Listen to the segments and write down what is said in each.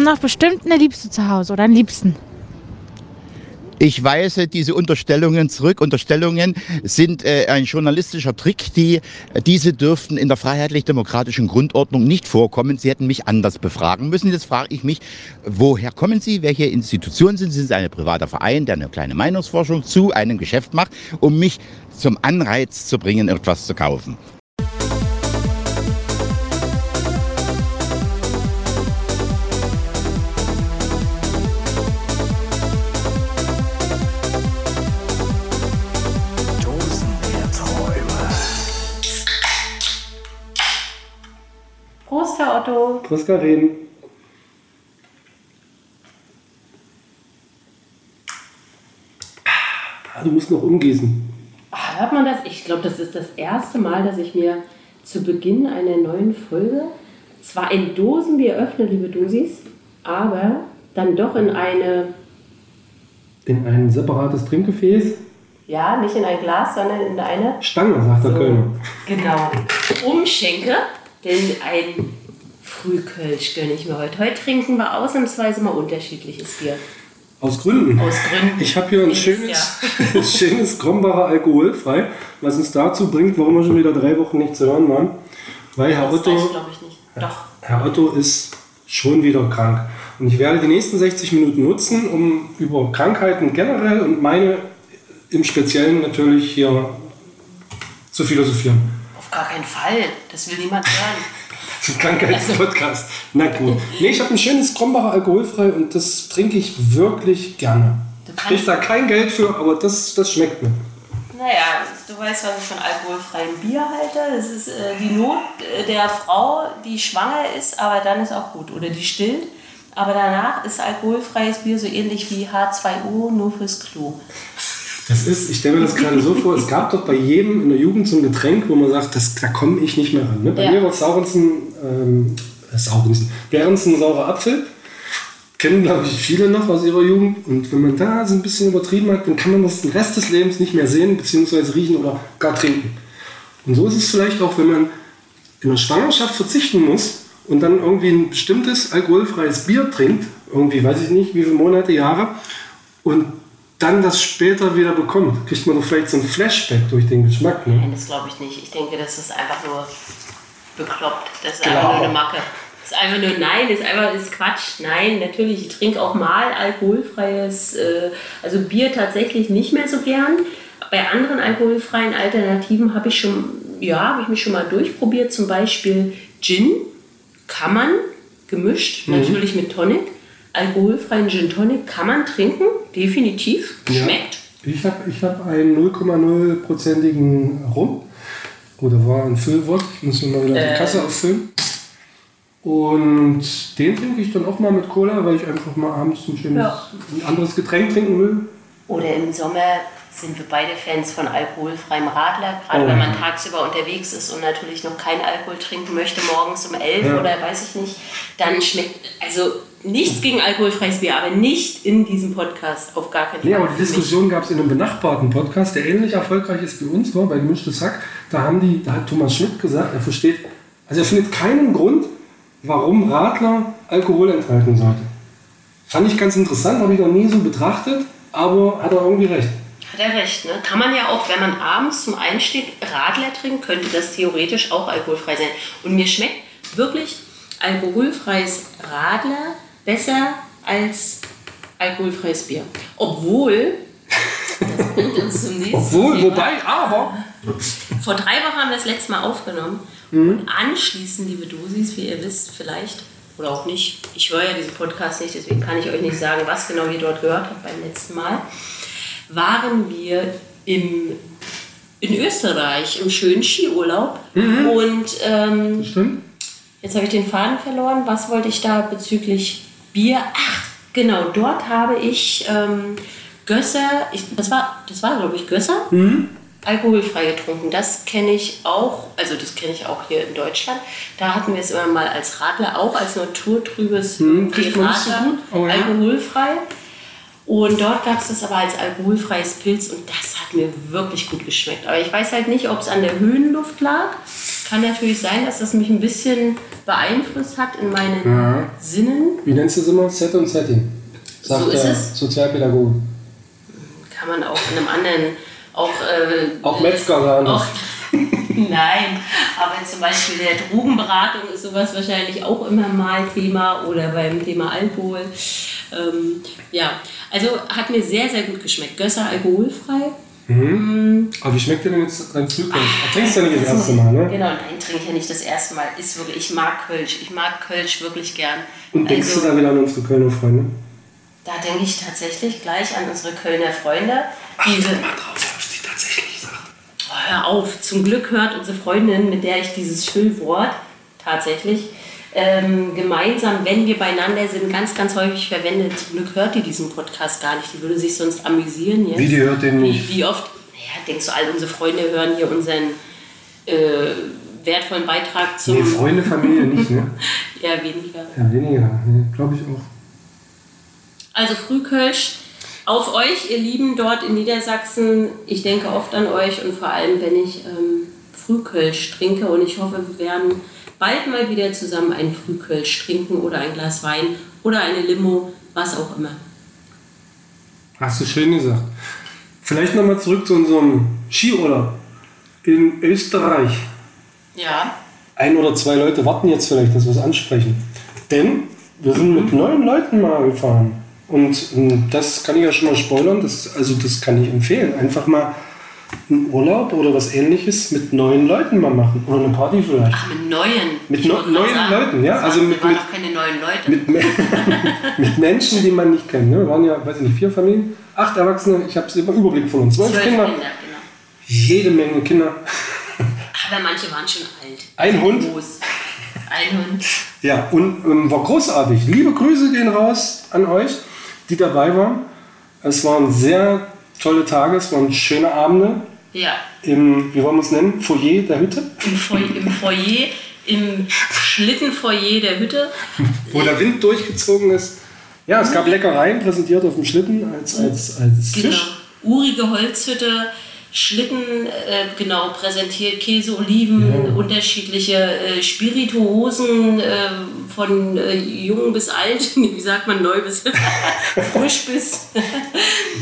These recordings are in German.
haben doch bestimmt eine Liebste zu Hause oder einen Liebsten. Ich weise diese Unterstellungen zurück. Unterstellungen sind äh, ein journalistischer Trick. Die, diese dürften in der freiheitlich-demokratischen Grundordnung nicht vorkommen. Sie hätten mich anders befragen müssen. Jetzt frage ich mich, woher kommen Sie? Welche Institution sind Sie? Sind Sie ein privater Verein, der eine kleine Meinungsforschung zu einem Geschäft macht, um mich zum Anreiz zu bringen, etwas zu kaufen? Otto. Grüß Karin. Ah, du musst noch umgießen. Ach, hört man das? Ich glaube, das ist das erste Mal, dass ich mir zu Beginn einer neuen Folge zwar ein Dosenbier öffne, liebe Dosis, aber dann doch in eine. In ein separates Trinkgefäß? Ja, nicht in ein Glas, sondern in eine. Stange, sagt der so, Kölner. Genau. Umschenke, denn ein Frühkölsch gönne ich mir heute. Heute trinken wir ausnahmsweise mal unterschiedliches Bier. Aus Gründen. Aus Gründen. Ich habe hier ein schönes, schönes Krombacher alkoholfrei, was uns dazu bringt, warum wir schon wieder drei Wochen nicht zu hören waren. Weil Herr das Otto, ich nicht. Doch. Herr Otto ist schon wieder krank. Und ich werde die nächsten 60 Minuten nutzen, um über Krankheiten generell und meine im Speziellen natürlich hier zu philosophieren. Auf gar keinen Fall. Das will niemand hören. Zum Krankheitspodcast. Na gut. Nee, ich habe ein schönes Krombacher alkoholfrei und das trinke ich wirklich gerne. Ich kriege da kein Geld für, aber das, das schmeckt mir. Naja, du weißt, was ich von alkoholfreiem Bier halte. Das ist äh, die Not äh, der Frau, die schwanger ist, aber dann ist auch gut. Oder die stillt. Aber danach ist alkoholfreies Bier so ähnlich wie H2O, nur fürs Klo. Das ist, ich stelle mir das gerade so vor, es gab doch bei jedem in der Jugend so ein Getränk, wo man sagt, das, da komme ich nicht mehr ran. Ne? Bei ja. mir war Saurensen, ähm, äh, Saurensen, Behrensen saurer Apfel. Kennen, glaube ich, viele noch aus ihrer Jugend. Und wenn man da so ein bisschen übertrieben hat, dann kann man das den Rest des Lebens nicht mehr sehen, beziehungsweise riechen oder gar trinken. Und so ist es vielleicht auch, wenn man in der Schwangerschaft verzichten muss und dann irgendwie ein bestimmtes alkoholfreies Bier trinkt, irgendwie, weiß ich nicht, wie viele Monate, Jahre, und dann das später wieder bekommt, kriegt man doch vielleicht so ein Flashback durch den Geschmack. Ne? Nein, das glaube ich nicht. Ich denke, das ist einfach nur bekloppt. Das ist genau. einfach nur eine Macke. Das ist einfach nur, nein, das ist einfach das ist Quatsch. Nein, natürlich, ich trinke auch mal alkoholfreies, äh, also Bier tatsächlich nicht mehr so gern. Bei anderen alkoholfreien Alternativen habe ich schon, ja, habe ich mich schon mal durchprobiert. Zum Beispiel Gin kann man gemischt, mhm. natürlich mit Tonic alkoholfreien Gin Tonic kann man trinken, definitiv. Schmeckt. Ja. Ich habe ich hab einen 0,0-prozentigen Rum. Oder war ein Füllwort. Müssen wir mal wieder äh. die Kasse auffüllen. Und den trinke ich dann auch mal mit Cola, weil ich einfach mal abends ein schönes ja. ein anderes Getränk trinken will. Oder im Sommer sind wir beide Fans von alkoholfreiem Radler, gerade oh. wenn man tagsüber unterwegs ist und natürlich noch keinen Alkohol trinken möchte, morgens um elf ja. oder weiß ich nicht, dann schmeckt, also nichts gegen alkoholfreies Bier, aber nicht in diesem Podcast, auf gar keinen Fall. Ja, aber die Diskussion gab es in einem benachbarten Podcast, der ähnlich erfolgreich ist wie uns war, bei Gemischtes Hack. Da, haben die, da hat Thomas Schmidt gesagt, er versteht, also er findet keinen Grund, warum Radler Alkohol enthalten sollte. Fand ich ganz interessant, habe ich noch nie so betrachtet, aber hat er irgendwie recht. Hat er recht, ne? Kann man ja auch, wenn man abends zum Einstieg Radler trinkt, könnte das theoretisch auch alkoholfrei sein. Und mir schmeckt wirklich alkoholfreies Radler besser als alkoholfreies Bier. Obwohl, das bringt uns zum nächsten Obwohl, Thema. wobei, aber. Vor drei Wochen haben wir das letzte Mal aufgenommen. Mhm. Und anschließend, liebe Dosis, wie ihr wisst, vielleicht oder auch nicht, ich höre ja diesen Podcast nicht, deswegen kann ich euch nicht sagen, was genau ihr dort gehört habt beim letzten Mal, waren wir im, in Österreich im schönen Skiurlaub. Mhm. Und ähm, Stimmt. jetzt habe ich den Faden verloren. Was wollte ich da bezüglich Bier. Ach, genau, dort habe ich ähm, Gösser, ich, das war, das war glaube ich Gösser, mhm. alkoholfrei getrunken. Das kenne ich auch, also das kenne ich auch hier in Deutschland. Da hatten wir es immer mal als Radler, auch als naturtrübes mhm, Radler, oh, ja. alkoholfrei. Und dort gab es das aber als alkoholfreies Pilz und das hat mir wirklich gut geschmeckt. Aber ich weiß halt nicht, ob es an der Höhenluft lag kann natürlich sein, dass das mich ein bisschen beeinflusst hat in meinen Ja. Sinnen. Wie nennst du es immer? Set und Setting. Sagt So ist der es. Sozialpädagoge. Kann man auch in einem anderen, auch... Äh, Auch Metzger das. auch, Nein, aber zum Beispiel der Drogenberatung ist sowas wahrscheinlich auch immer mal Thema oder beim Thema Alkohol. Ähm, ja, also hat mir sehr, sehr gut geschmeckt. Gösser alkoholfrei. Aber wie schmeckt dir denn jetzt dein Frühkölsch? Du trinkst ja nicht das erste Mal, ne? Genau, nein, trinke ich ja nicht das erste Mal. Ist wirklich, ich mag Kölsch. Ich mag Kölsch wirklich gern. Und denkst also, du da wieder an unsere Kölner Freunde? da denke ich tatsächlich gleich an unsere Kölner Freunde. Diese, drauf, was sie tatsächlich sagt. Oh, hör auf, zum Glück hört unsere Freundin, mit der ich dieses Füllwort tatsächlich ähm, gemeinsam, wenn wir beieinander sind, ganz, ganz häufig verwendet. Zum Glück hört die diesen Podcast gar nicht. Die würde sich sonst amüsieren jetzt. Wie, die hört den nicht? Wie, wie oft, naja, denkst du, all unsere Freunde hören hier unseren äh, wertvollen Beitrag zum. Nee, Freunde, Familie nicht, ne? Eher weniger. Ja, weniger. Nee, Glaube ich auch. Also Frühkölsch auf euch, ihr Lieben dort in Niedersachsen. Ich denke oft an euch und vor allem, wenn ich ähm, Frühkölsch trinke und ich hoffe, wir werden bald mal wieder zusammen einen Frühkölsch trinken oder ein Glas Wein oder eine Limo, was auch immer. Hast du schön gesagt. Vielleicht nochmal zurück zu unserem Skiurlaub in Österreich. Ja, Ein oder zwei Leute warten jetzt vielleicht, dass wir es ansprechen. Denn wir sind mit neun Leuten mal gefahren. Und ähm, das kann ich ja schon mal spoilern, das, also das kann ich empfehlen. Einfach mal einen Urlaub oder was ähnliches mit neuen Leuten mal machen. Oder eine Party vielleicht. ach, mit neuen. Mit gerade neuen sagen, Leuten, ja, also mit- wir waren mit- keine neuen Leute. Mit, mit Menschen, die man nicht kennt. Ne? Wir waren ja, weiß ich nicht, vier Familien, acht Erwachsene, ich habe es im Überblick von uns, zwölf Zwölf Kinder, Kinder, genau. jede Menge Kinder. Aber manche waren schon alt. Ein Hund. Groß. Ein Hund. Ja, und ähm, war großartig. Liebe Grüße gehen raus an euch, die dabei waren. Es waren sehr tolle Tage, es waren schöne Abende Ja. im, wie wollen wir es nennen, Foyer der Hütte, Im Foyer, im, Foyer, im Schlittenfoyer der Hütte. wo der Wind durchgezogen ist. Ja, es gab Leckereien präsentiert auf dem Schlitten als, als, als Genau. Tisch. Urige Holzhütte, Schlitten, äh, genau, präsentiert Käse, Oliven, Ja. unterschiedliche äh, Spirituosen äh, von äh, jung bis alt, wie sagt man, neu bis frisch bis.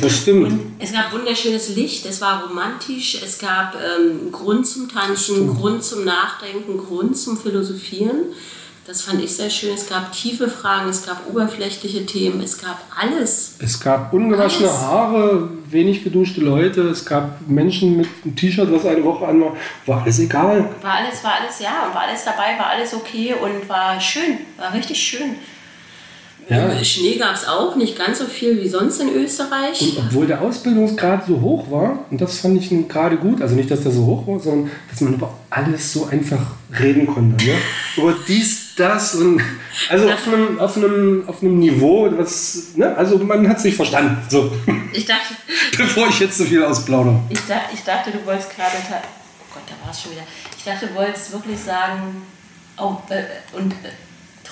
Das stimmt. Es gab wunderschönes Licht, es war romantisch, es gab ähm, Grund zum Tanzen, Grund zum Nachdenken, Grund zum Philosophieren. Das fand ich sehr schön. Es gab tiefe Fragen, es gab oberflächliche Themen, es gab alles. Es gab ungewaschene Alles. Haare, wenig geduschte Leute, es gab Menschen mit einem T-Shirt, was eine Woche an war. War alles egal. War alles, war alles, ja, und war alles dabei, war alles okay und war schön, war richtig schön. Ja. Schnee gab es auch, nicht ganz so viel wie sonst in Österreich. Und obwohl der Ausbildungsgrad so hoch war, und das fand ich gerade gut, also nicht, dass der so hoch war, sondern dass man über alles so einfach reden konnte. Ne? Über dies, das und also auf einem, auf einem, auf einem Niveau, was, ne? also man hat sich verstanden. So, Ich dachte, bevor ich jetzt so viel ausplaudere. ich, da, ich dachte, du wolltest gerade. Oh Gott, da war es schon wieder. Ich dachte, du wolltest wirklich sagen, oh, äh, und äh,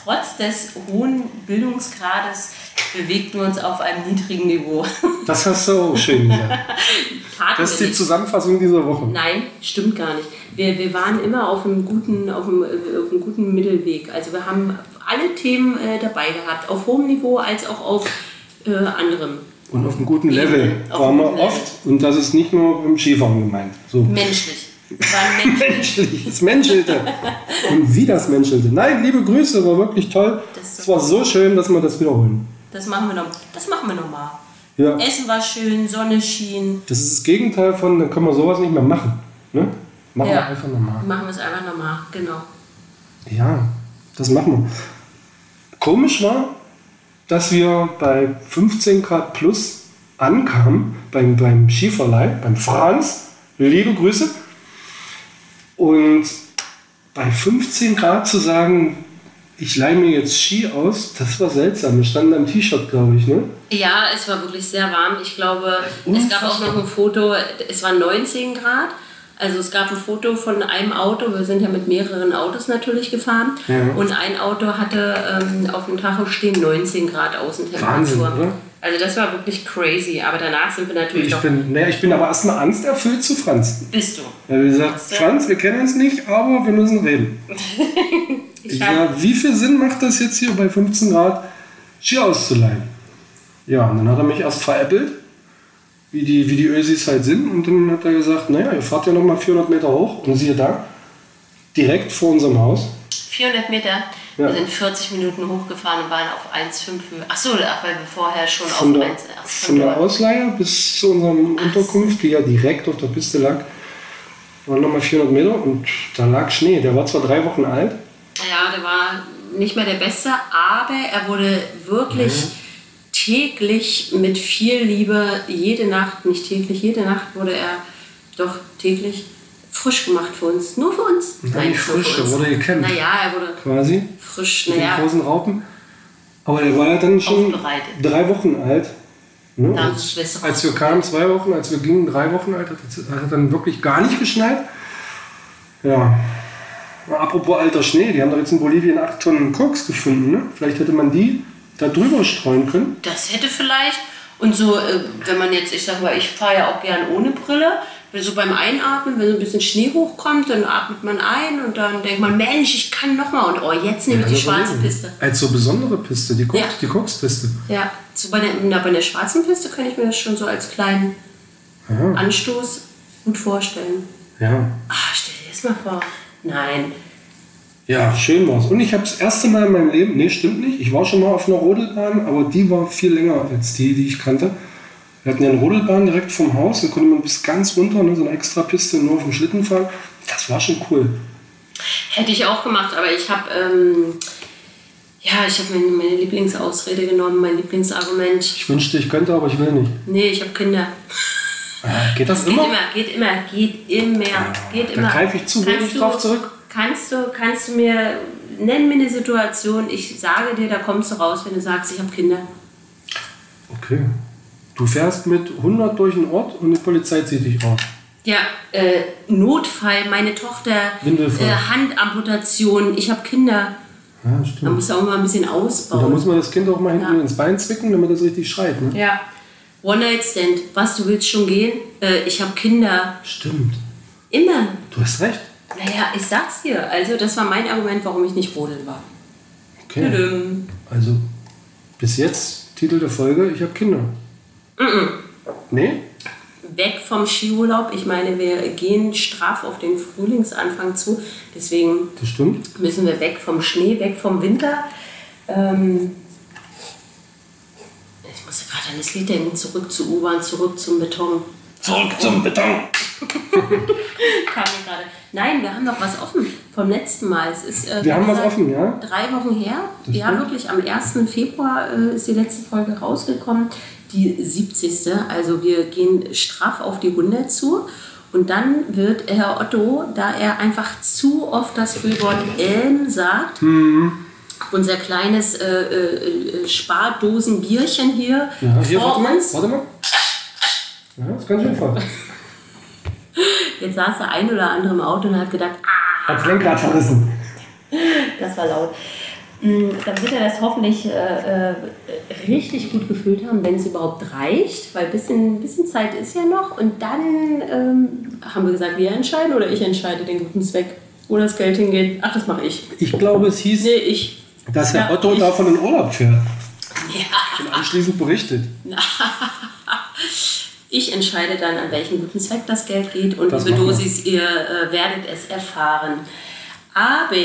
trotz des hohen Bildungsgrades bewegten wir uns auf einem niedrigen Niveau. Das hast du auch schön gesagt. Das ist die. Zusammenfassung dieser Woche. Nein, stimmt gar nicht. Wir, wir waren immer auf einem, guten, auf, einem, äh, auf einem guten Mittelweg. Also wir haben alle Themen äh, dabei gehabt, auf hohem Niveau als auch auf äh, anderem. Und auf einem guten Level Auf waren wir oft, und das ist nicht nur beim Skifahren gemeint. So. Menschlich. Wir menschlich. es menschelte. Und wie das menschelte. Nein, liebe Grüße, war wirklich toll. Es war so schön, dass wir das wiederholen. Das machen wir noch. Das machen wir noch mal. Ja, Essen war schön, Sonne schien. das ist das Gegenteil von, dann können wir sowas nicht mehr machen. Ne? Machen wir Ja. einfach nochmal. Machen wir es einfach noch mal. Genau. Ja, das machen wir. Komisch war, dass wir bei 15 Grad plus ankamen, beim, beim Skiverleih, beim Franz. Liebe Grüße. Und bei 15 Grad zu sagen, ich leihe mir jetzt Ski aus, das war seltsam. Wir standen am T-Shirt, glaube ich, ne? Ja, es war wirklich sehr warm. Ich glaube, es gab auch noch ein Foto, es waren 19 Grad. Also es gab ein Foto von einem Auto, wir sind ja mit mehreren Autos natürlich gefahren. Ja. Und ein Auto hatte ähm, auf dem Tacho stehen 19 Grad Außentemperatur. Wahnsinn, oder? Also das war wirklich crazy. Aber danach sind wir natürlich Ich noch. bin, naja, ich bin aber erstmal angsterfüllt zu Franz. Bist du? Er hat gesagt, du? Franz, wir kennen uns nicht, aber wir müssen reden. Ich sag, wie viel Sinn macht das jetzt hier bei 15 Grad Ski auszuleihen? Ja, und dann hat er mich erst veräppelt, wie die, wie die Ösis halt sind. Und dann hat er gesagt, naja, ihr fahrt ja nochmal 400 Meter hoch. Und siehe da, direkt vor unserem Haus. 400 Meter. Ja. Wir sind 40 Minuten hochgefahren und waren auf 1,5 Höhe. Achso, ach, weil wir vorher schon Von auf der, 1 ach, von der Ausleihe bis zu unserem Unterkunft, die ja direkt auf der Piste lag, waren nochmal 400 Meter und da lag Schnee. Der war zwar drei Wochen alt, Ja, der war nicht mehr der Beste, aber er wurde wirklich täglich mit viel Liebe, jede Nacht, nicht täglich, jede Nacht wurde er doch täglich frisch gemacht für uns. Nur für uns. Nein, für frisch, er wurde gekämmt. Naja, er wurde quasi. Frisch, mit den naja, großen Raupen. Aber der war ja dann schon drei Wochen alt. Ne? Als, als wir kamen, zwei Wochen, als wir gingen, drei Wochen alt, hat hat dann wirklich gar nicht geschneit. Ja. Apropos alter Schnee, die haben doch jetzt in Bolivien 8 Tonnen Koks gefunden. Ne? Vielleicht hätte man die da drüber streuen können. das hätte vielleicht. Und so, äh, wenn man jetzt, ich sag mal, ich fahre ja auch gern ohne Brille. So beim Einatmen, wenn so ein bisschen Schnee hochkommt, dann atmet man ein und dann denkt man, Mensch, ich kann noch mal. Und oh, jetzt nehme ich die schwarze überlegen. Piste. Als so besondere Piste, die, Koks, Ja. die Kokspiste. Ja, so bei der, na, bei der schwarzen Piste kann ich mir das schon so als kleinen Ja. Anstoß gut vorstellen. ja. Ah, stell dir das mal vor. Nein. Ja, schön war's. Und ich habe das erste Mal in meinem Leben, nee, stimmt nicht, ich war schon mal auf einer Rodelbahn, aber die war viel länger als die, die ich kannte. Wir hatten ja eine Rodelbahn direkt vom Haus, da konnte man bis ganz runter, ne, so eine extra Piste nur auf dem Schlitten fahren. Das war schon cool. Hätte ich auch gemacht, aber ich habe, ähm, ja, ich habe meine, meine Lieblingsausrede genommen, mein Lieblingsargument. Ich wünschte, ich könnte, aber ich will nicht. Nee, ich habe Kinder. Ah, geht das Geht immer? immer, geht immer, geht immer, geht da immer. greife ich zu wenig drauf zurück. Kannst du, kannst du mir, nenn mir eine Situation, ich sage dir, da kommst du raus, wenn du sagst, ich habe Kinder. Okay. Du fährst mit 100 durch den Ort und die Polizei zieht dich raus. Ja, äh, Notfall, meine Tochter, Windelfall. äh, Handamputation, ich habe Kinder. Ja, Man stimmt. muss auch mal ein bisschen Und da ausbauen. muss man das Kind auch mal hinten Ja. ins Bein zwicken, damit es richtig schreit. Ne? ja. One-Night-Stand, was, du willst schon gehen? Äh, ich habe Kinder. Stimmt. Immer. Du hast recht. Naja, ich sag's dir. Also, das war mein Argument, warum ich nicht rodeln war. Okay. Tüdüm. Also, bis jetzt, Titel der Folge, ich habe Kinder. Nee? Weg vom Skiurlaub. Ich meine, wir gehen straff auf den Frühlingsanfang zu. Deswegen Das stimmt. müssen wir weg vom Schnee, weg vom Winter. Ähm, ich musste gerade an das Lied denken, zurück zur U-Bahn, zurück zum Beton. Zurück zum Beton. Kam mir gerade. Nein, wir haben noch was offen vom letzten Mal. Es ist, äh, Wir haben was offen, ja? Drei Wochen her. Das ja, stimmt. wirklich. Am 1. Februar äh, ist die letzte Folge rausgekommen. Die 70. Also wir gehen straff auf die 100 zu. Und dann wird Herr Otto, da er einfach zu oft das Füllwort ähm sagt, Mhm. unser kleines äh, äh, äh, Spardosenbierchen hier Ja, hier, vor warte mal. uns. Warte mal. Ja, das ist ganz schön voll. Jetzt saß der ein oder andere im Auto und hat gedacht, ah, Hat's Lenkrad verrissen. Das war laut. Mm, Dann wird er das hoffentlich äh, äh, richtig gut gefüllt haben, wenn es überhaupt reicht, weil ein bisschen, bisschen Zeit ist ja noch. Und dann ähm, haben wir gesagt, wir entscheiden oder ich entscheide den guten Zweck, wo das Geld hingeht. Ach, das mache ich. Ich glaube, es hieß, Nee, ich. dass Herr Ja, Otto ich- davon in Urlaub fährt Ja, und anschließend berichtet. ich entscheide dann, an welchen guten Zweck das Geld geht. Und Das liebe. Dosis, ihr äh, werdet es erfahren. Aber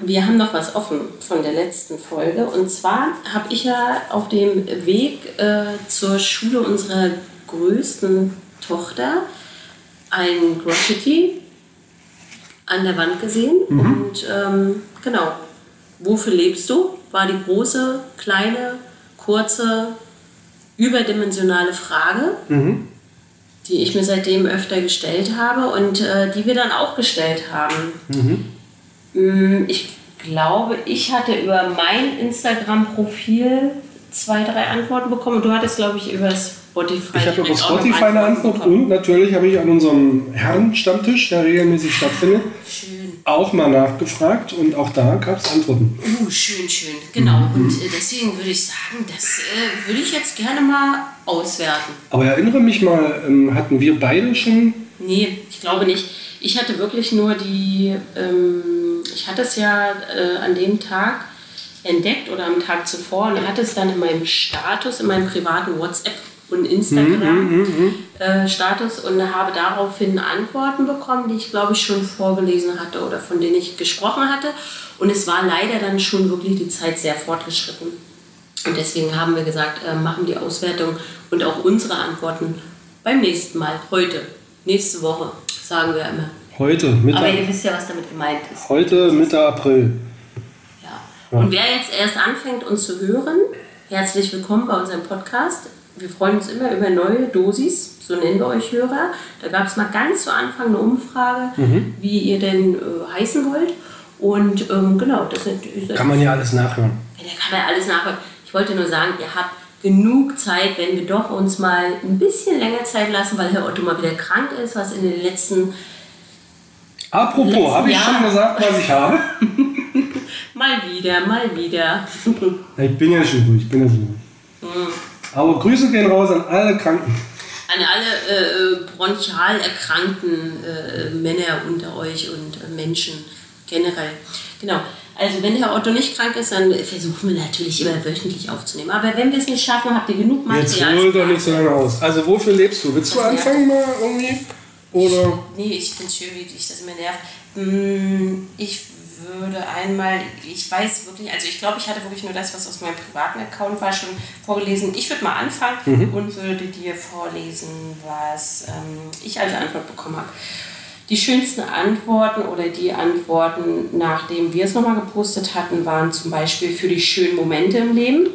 wir haben noch was offen von der letzten Folge. Und zwar habe ich ja auf dem Weg äh, zur Schule unserer größten Tochter ein Graffiti an der Wand gesehen. Und ähm, genau, wofür lebst du? War die große, kleine, kurze, überdimensionale Frage, die ich mir seitdem öfter gestellt habe und äh, die wir dann auch gestellt haben. Mm, Ich glaube, ich hatte über mein Instagram-Profil zwei, drei Antworten bekommen. Du hattest, glaube ich, über Spotify. Ich habe über Spotify eine Antwort bekommen. und natürlich habe ich an unserem Herrenstammtisch, der regelmäßig stattfindet, Schön. auch mal nachgefragt und auch da gab es Antworten. Uh, schön, schön. Genau. Und äh, deswegen würde ich sagen, das äh, würde ich jetzt gerne mal auswerten. Aber erinnere mich mal, ähm, hatten wir beide schon. Nee, ich glaube nicht. Ich hatte wirklich nur die, ähm, ich hatte es ja äh, an dem Tag entdeckt oder am Tag zuvor und hatte es dann in meinem Status, in meinem privaten WhatsApp und Instagram-Status und habe daraufhin Antworten bekommen, die ich glaube ich schon vorgelesen hatte oder von denen ich gesprochen hatte. Und es war leider dann schon wirklich die Zeit sehr fortgeschritten. Und deswegen haben wir gesagt, äh, machen die Auswertung und auch unsere Antworten beim nächsten Mal, heute, nächste Woche, sagen wir immer. Heute, Mitte, Aber ihr wisst ja, was damit gemeint ist. heute Mitte April. Ja. Und wer jetzt erst anfängt, uns zu hören, herzlich willkommen bei unserem Podcast. Wir freuen uns immer über neue Dosis, so nennen wir euch Hörer. Da gab es mal ganz zu Anfang eine Umfrage, wie ihr denn äh, heißen wollt. Und ähm, genau, das sind. Kann man ja alles nachhören. Ja, da kann man alles nachholen. Ich wollte nur sagen, ihr habt genug Zeit, wenn wir doch uns mal ein bisschen länger Zeit lassen, weil Herr Otto mal wieder krank ist, was in den letzten Apropos, habe ich schon gesagt, was ich habe? mal wieder, mal wieder. Ich bin ja schon ruhig, ich bin ja schon ruhig. Hm. Aber Grüße gehen raus an alle Kranken. An alle äh, bronchial erkrankten äh, Männer unter euch und äh, Menschen generell. Genau. Also wenn Herr Otto nicht krank ist, dann versuchen wir natürlich immer wöchentlich aufzunehmen. Aber wenn wir es nicht schaffen, habt ihr genug Jetzt Material. hol doch nicht so lange aus. Also wofür lebst du? Willst du anfangen mal irgendwie? Oder? Nee, ich finde es schön, wie dich das immer nervt. Mm, Ich würde einmal, ich weiß wirklich, also ich glaube, ich hatte wirklich nur das, was aus meinem privaten Account war, schon vorgelesen. Ich würde mal anfangen und würde dir vorlesen, was ähm, ich als Antwort bekommen habe. Die schönsten Antworten oder die Antworten, nachdem wir es nochmal gepostet hatten, waren zum Beispiel für die schönen Momente im Leben.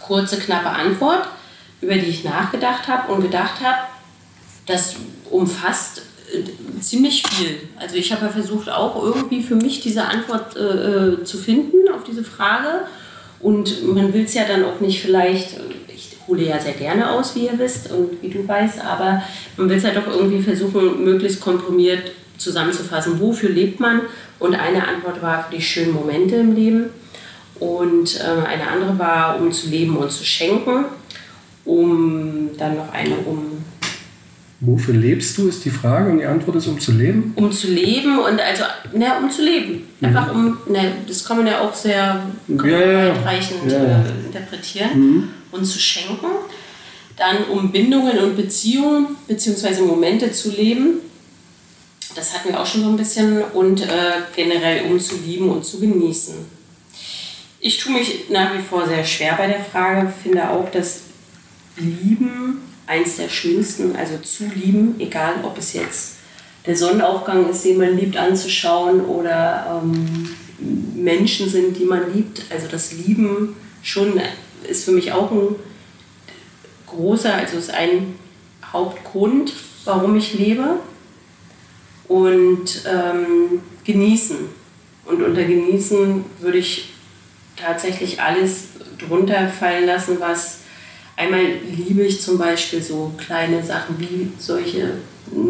Kurze, knappe Antwort, über die ich nachgedacht habe und gedacht habe, das umfasst äh, ziemlich viel. Also ich habe ja versucht, auch irgendwie für mich diese Antwort äh, äh, zu finden auf diese Frage. Und man will es ja dann auch nicht vielleicht, hole ja sehr gerne aus, wie ihr wisst und wie du weißt, aber man will es ja doch irgendwie versuchen, möglichst komprimiert zusammenzufassen. Wofür lebt man? Und eine Antwort war für die schönen Momente im Leben. Und äh, eine andere war, um zu leben und zu schenken. Um dann noch eine, um Wofür lebst du, ist die Frage und die Antwort ist, um zu leben? um zu leben und also, na, um zu leben. Einfach um, na, das kann man ja auch sehr Ja, ja, ja. weitreichend Ja, ja. Äh, interpretieren und zu schenken. Dann um Bindungen und Beziehungen bzw. Momente zu leben. Das hatten wir auch schon so ein bisschen. Und äh, generell um zu lieben und zu genießen. Ich tue mich nach wie vor sehr schwer bei der Frage, finde auch, dass Lieben eins der schönsten, also zu lieben, egal ob es jetzt der Sonnenaufgang ist, den man liebt anzuschauen oder ähm, Menschen sind, die man liebt. Also das Lieben schon ist für mich auch ein großer, also ist ein Hauptgrund, warum ich lebe. Und ähm, genießen. Und unter genießen würde ich tatsächlich alles drunter fallen lassen, was einmal liebe ich zum Beispiel so kleine Sachen wie solche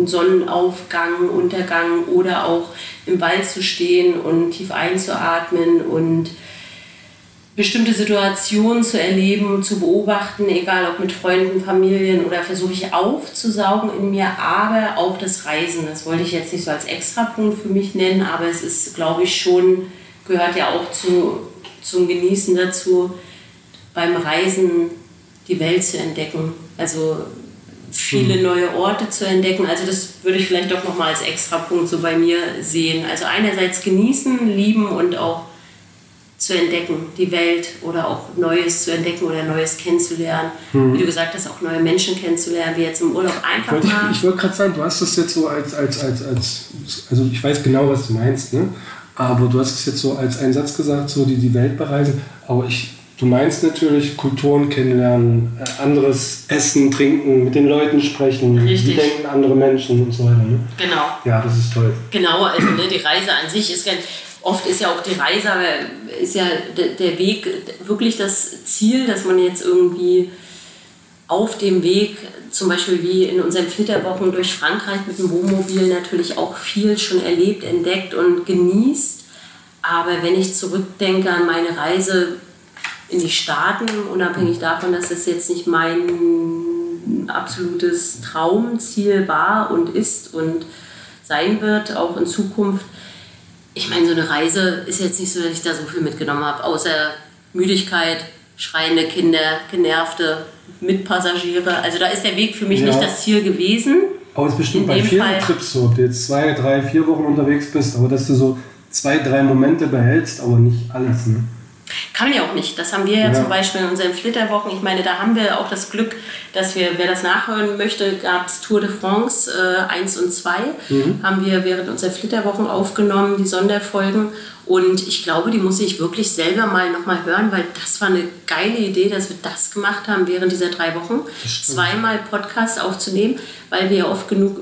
Sonnenaufgang, Untergang oder auch im Wald zu stehen und tief einzuatmen und bestimmte Situationen zu erleben, zu beobachten, egal ob mit Freunden, Familien oder versuche ich aufzusaugen in mir, aber auch das Reisen. Das wollte ich jetzt nicht so als Extrapunkt für mich nennen, aber es ist, glaube ich, schon, gehört ja auch zu, zum Genießen dazu, beim Reisen die Welt zu entdecken. Also viele neue Orte zu entdecken. Also das würde ich vielleicht doch nochmal als Extrapunkt so bei mir sehen. Also einerseits genießen, lieben und auch zu entdecken, die Welt oder auch Neues zu entdecken oder Neues kennenzulernen. Wie du gesagt hast, auch neue Menschen kennenzulernen, wie jetzt im Urlaub einfach Wollte mal. ich ich wollte gerade sagen, du hast das jetzt so als, als, als, als, also ich weiß genau, was du meinst, ne? aber du hast es jetzt so als einen Satz gesagt, so die, die Welt bereisen, aber ich, du meinst natürlich Kulturen kennenlernen, äh, anderes Essen, Trinken, mit den Leuten sprechen, Richtig. wie denken andere Menschen und so weiter. Ne? Genau. Ja, das ist toll. Genau, also ne, die Reise an sich ist ganz, oft ist ja auch die Reise, aber ist ja der, der Weg wirklich das Ziel, dass man jetzt irgendwie auf dem Weg, zum Beispiel wie in unseren Flitterwochen durch Frankreich mit dem Wohnmobil natürlich auch viel schon erlebt, entdeckt und genießt. Aber wenn ich zurückdenke an meine Reise in die Staaten, unabhängig davon, dass es jetzt nicht mein absolutes Traumziel war und ist und sein wird, auch in Zukunft. Ich meine, so eine Reise ist jetzt nicht so, dass ich da so viel mitgenommen habe, außer Müdigkeit, schreiende Kinder, genervte Mitpassagiere. Also da ist der Weg für mich Ja. nicht das Ziel gewesen. Aber es ist bestimmt In bei vielen Fall- Trips so, ob du jetzt zwei, drei, vier Wochen unterwegs bist, aber dass du so zwei, drei Momente behältst, aber nicht alles. Ne? Kann ja auch nicht. Das haben wir ja, Ja. zum Beispiel in unseren Flitterwochen. Ich meine, da haben wir auch das Glück, dass wir, wer das nachhören möchte, gab es Tour de France äh, 1 und 2. Haben wir während unserer Flitterwochen aufgenommen, die Sonderfolgen. Und ich glaube, die muss ich wirklich selber mal nochmal hören, weil das war eine geile Idee, dass wir das gemacht haben während dieser drei Wochen. Zweimal Podcast aufzunehmen, weil wir ja oft genug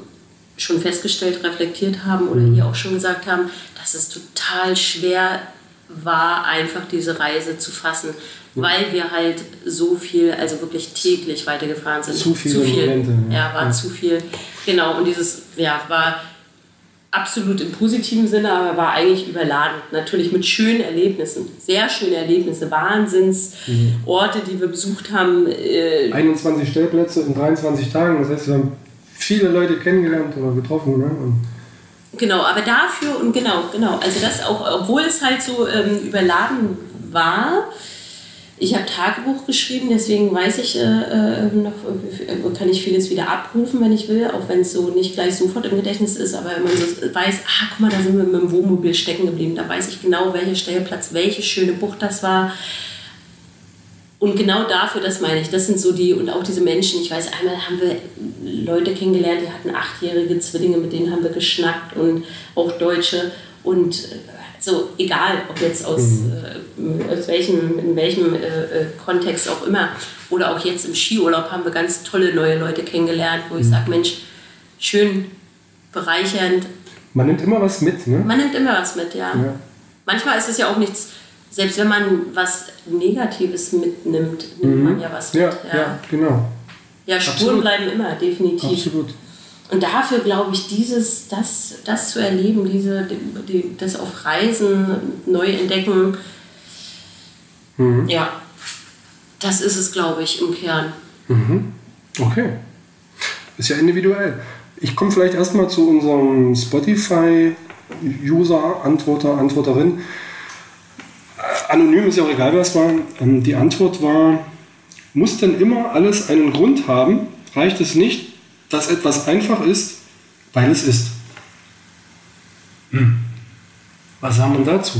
schon festgestellt, reflektiert haben oder hier auch schon gesagt haben, dass es total schwer war, einfach diese Reise zu fassen, weil wir halt so viel, also wirklich täglich weitergefahren sind. Zu viele Momente, ja. Ja, war Ja. zu viel. Genau, und dieses, ja, war absolut im positiven Sinne, aber war eigentlich überladen. Natürlich mit schönen Erlebnissen, sehr schöne Erlebnisse, Wahnsinnsorte, die wir besucht haben. Äh, 21 Stellplätze in 23 Tagen, das heißt, wir haben viele Leute kennengelernt oder getroffen. Ne? Und Genau, aber dafür und genau, genau. Also das auch, obwohl es halt so ähm, überladen war. Ich habe Tagebuch geschrieben, deswegen weiß ich äh, äh, noch, äh, kann ich vieles wieder abrufen, wenn ich will, auch wenn es so nicht gleich sofort im Gedächtnis ist. Aber wenn man so weiß, ah, guck mal, da sind wir mit dem Wohnmobil stecken geblieben, da weiß ich genau, welcher Stellplatz, welche schöne Bucht das war. Und genau dafür, das meine ich, das sind so die, und auch diese Menschen, ich weiß, einmal haben wir Leute kennengelernt, die hatten achtjährige Zwillinge, mit denen haben wir geschnackt und auch Deutsche. Und äh, so, egal, ob jetzt aus, äh, aus welchem, in welchem äh, äh, Kontext auch immer, oder auch jetzt im Skiurlaub haben wir ganz tolle neue Leute kennengelernt, wo ich sage, Mensch, schön, bereichernd. man nimmt immer was mit. Ne? Man nimmt immer was mit, ja. Ja. Manchmal ist es ja auch nichts, selbst wenn man was Negatives mitnimmt, nimmt man ja was mit. Mhm. Ja, ja, genau. Ja, Spuren Absolut. bleiben immer, definitiv. Absolut. Und dafür glaube ich, dieses, das, das zu erleben, diese, die, das auf Reisen neu entdecken, Mhm. ja, das ist es, glaube ich, im Kern. Okay. Ist ja individuell. Ich komme vielleicht erstmal zu unserem Spotify-User, Antworter, Antworterin. Anonym ist ja auch egal, wer es war. Ähm, Die Antwort war, muss denn immer alles einen Grund haben? Reicht es nicht, dass etwas einfach ist, weil es ist? Hm. Was sagen wir dazu?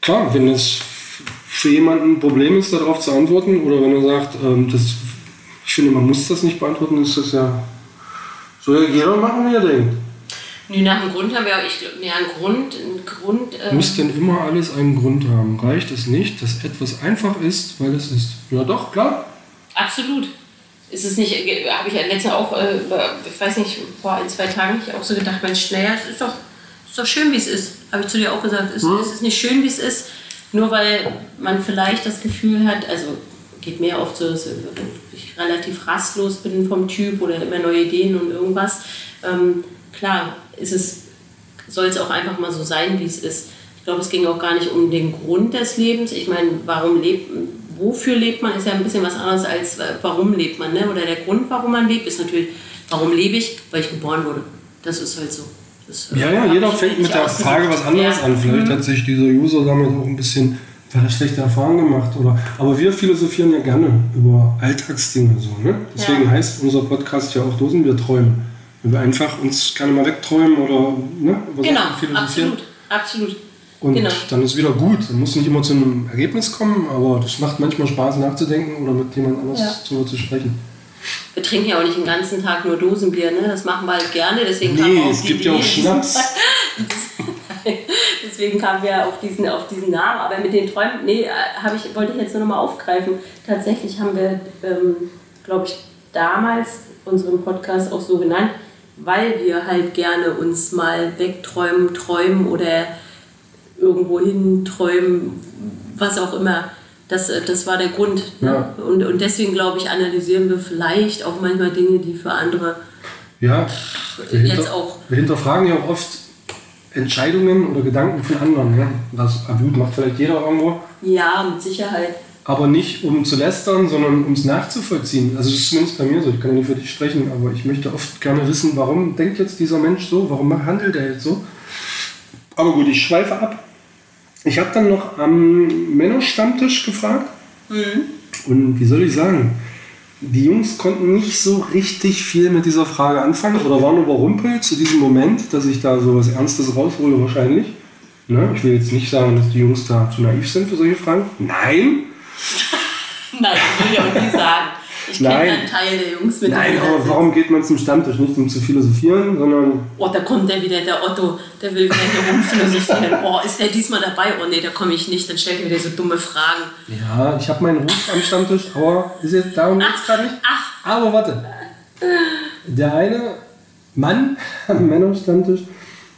Klar, wenn es für jemanden ein Problem ist, darauf zu antworten, oder wenn er sagt, ähm, das, ich finde, man muss das nicht beantworten, ist das ja, soll ja jeder machen, wie er denkt. Nee, nach dem Grund haben wir auch, ich, glaub, ja, einen Grund, einen Grund, äh, Muss denn immer alles einen Grund haben? Reicht es nicht, dass etwas einfach ist, weil es ist? Ja doch, klar. Absolut. Ist es nicht, äh, habe ich ja letztens auch, äh, ich weiß nicht, vor ein, zwei Tagen ich auch so gedacht, Mensch, naja, es ist doch, ist doch schön, wie es ist. Habe ich zu dir auch gesagt, es, es ist nicht schön, wie es ist, nur weil man vielleicht das Gefühl hat, also geht mir oft so, dass ich relativ rastlos bin vom Typ oder immer neue Ideen und irgendwas. Ähm, klar, ist es, soll es auch einfach mal so sein, wie es ist. Ich glaube, es ging auch gar nicht um den Grund des Lebens. Ich meine, warum lebt, wofür lebt man, ist ja ein bisschen was anderes als äh, warum lebt man. Ne? Oder der Grund, warum man lebt, ist natürlich, warum lebe ich? Weil ich geboren wurde. Das ist halt so. Das, äh, Ja, ja, jeder fängt mit der. Frage was anderes Ja. an. Vielleicht hat sich dieser User damit auch ein bisschen schlechte Erfahrungen gemacht oder. Aber wir philosophieren ja gerne über Alltagsdinge so. Ne? Deswegen Ja. heißt unser Podcast ja auch Dosen wir träumen. Wenn wir einfach uns gerne mal wegträumen oder ne, über Genau, absolut. Absolut. Und genau. dann ist wieder gut. Man muss nicht immer zu einem Ergebnis kommen, aber das macht manchmal Spaß nachzudenken oder mit jemand anders Ja. darüber zu sprechen. Wir trinken ja auch nicht den ganzen Tag nur Dosenbier, ne? Das machen wir halt gerne, deswegen Nee, auf es gibt ja auch Schnaps. Deswegen kamen wir auf diesen, auf diesen Namen. Aber mit den Träumen, nee, ich, wollte ich jetzt nur noch mal aufgreifen. Tatsächlich haben wir, ähm, glaube ich, damals unseren Podcast auch so genannt, weil wir halt gerne uns mal wegträumen, träumen oder irgendwo hin träumen, was auch immer. Das, äh, das war der Grund. Ne? Ja. Und, und deswegen, glaube ich, analysieren wir vielleicht auch manchmal Dinge, die für andere Ja, wir, Jetzt hinter, auch. wir hinterfragen ja auch oft Entscheidungen oder Gedanken von anderen. Ja? Das gut, macht vielleicht jeder irgendwo. Ja, mit Sicherheit. Aber nicht um zu lästern, sondern um es nachzuvollziehen. Also das ist zumindest bei mir so, ich kann ja nicht für dich sprechen, aber ich möchte oft gerne wissen, warum denkt jetzt dieser Mensch so, warum handelt er jetzt so. Aber gut, ich schweife ab. Ich habe dann noch am Männerstammtisch gefragt. Und wie soll ich sagen, die Jungs konnten nicht so richtig viel mit dieser Frage anfangen oder waren überrumpelt zu diesem Moment, dass ich da so was Ernstes raushole wahrscheinlich. Ne? Ich will jetzt nicht sagen, dass die Jungs da zu naiv sind für solche Fragen. Nein, Nein, das will ich auch nie sagen. Ich kenne einen Teil der Jungs mit Nein, aber warum geht man zum Stammtisch? Nicht um zu philosophieren, sondern Oh, da kommt der wieder, der Otto, der will wieder hier rumphilosophieren. Oh, ist der diesmal dabei? Oh nee, da komme ich nicht, dann stellt er wieder so dumme Fragen. ja, ich habe meinen Ruf am Stammtisch, aber ist jetzt darum geht's gerade nicht. Ach, Aber warte. Der eine Mann am Männerstammtisch,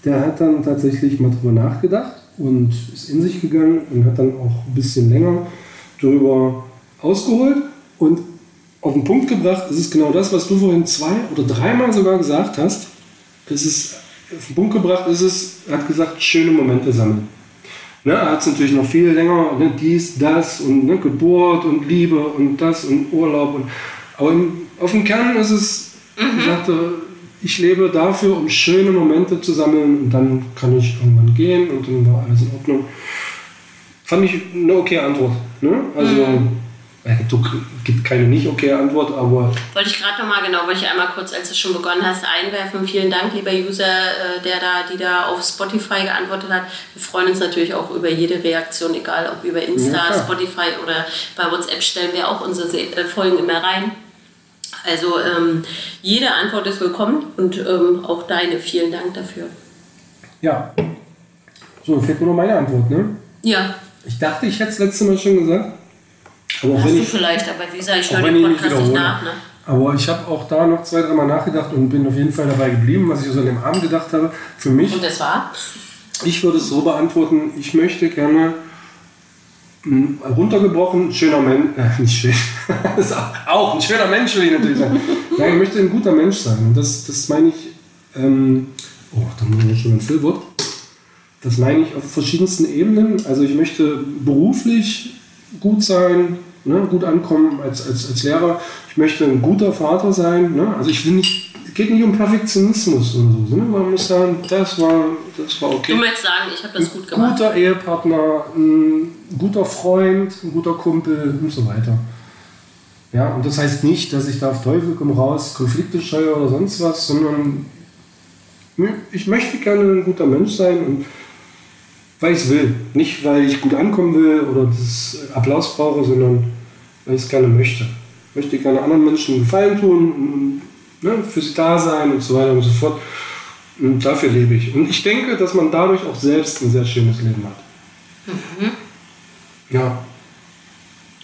der hat dann tatsächlich mal drüber nachgedacht und ist in sich gegangen und hat dann auch ein bisschen länger drüber ausgeholt und auf den Punkt gebracht, es ist genau das, was du vorhin zwei oder dreimal sogar gesagt hast. Es ist auf den Punkt gebracht, ist es, er hat gesagt, schöne Momente sammeln. Ne, er hat es natürlich noch viel länger, ne, dies, das und ne, Geburt und Liebe und das und Urlaub. Und, aber im, auf dem Kern ist es, er sagte, ich lebe dafür, um schöne Momente zu sammeln und dann kann ich irgendwann gehen und dann war alles in Ordnung. Fand ich eine okay Antwort. Ne? Also, äh, du gibt keine nicht okay Antwort, aber wollte ich gerade nochmal, genau, wollte ich einmal kurz, als du schon begonnen hast, einwerfen. Vielen Dank, lieber User, äh, der da, die da auf Spotify geantwortet hat. Wir freuen uns natürlich auch über jede Reaktion, egal ob über Insta, Ja. Spotify oder bei WhatsApp stellen wir auch unsere Se- äh, Folgen immer rein. Also ähm, jede Antwort ist willkommen und ähm, auch deine. Vielen Dank dafür. ja. So, fehlt nur noch meine Antwort. Ne? Ja, Ich dachte, ich hätte es letzte Mal schon gesagt. Aber auch hast wenn du ich, vielleicht, aber wie gesagt, ich höre den nicht Podcast nicht nach. Ne? Aber ich habe auch da noch zwei, dreimal nachgedacht und bin auf jeden Fall dabei geblieben, was ich so an dem Abend gedacht habe. Für mich, Und das war? ich würde es so beantworten, ich möchte gerne mh, runtergebrochen, schöner Mensch, äh, nicht schön, ist auch- auch ein schöner Mensch will ich natürlich sein. Nein, ich möchte ein guter Mensch sein. Und das, das meine ich, ähm, oh, da muss ich schon ein Füllwort. Das meine ich auf verschiedensten Ebenen. Also ich möchte beruflich gut sein, ne, gut ankommen als, als, als Lehrer. Ich möchte ein guter Vater sein. Ne? Also ich will nicht, es geht nicht um Perfektionismus oder so. Ne? Man muss sagen, das war, das war okay Du möchtest sagen, ich habe das gut ein gemacht. guter Ehepartner, ein guter Freund, ein guter Kumpel und so weiter. Ja, und das heißt nicht, dass ich da auf Teufel komm raus Konflikte scheue oder sonst was, sondern ich möchte gerne ein guter Mensch sein und weil ich es will. Nicht, weil ich gut ankommen will oder das Applaus brauche, sondern weil ich es gerne möchte. Ich möchte gerne anderen Menschen einen Gefallen tun, und, ne, für sie da sein und so weiter und so fort. Und dafür lebe ich. Und ich denke, dass man dadurch auch selbst ein sehr schönes Leben hat. Ja,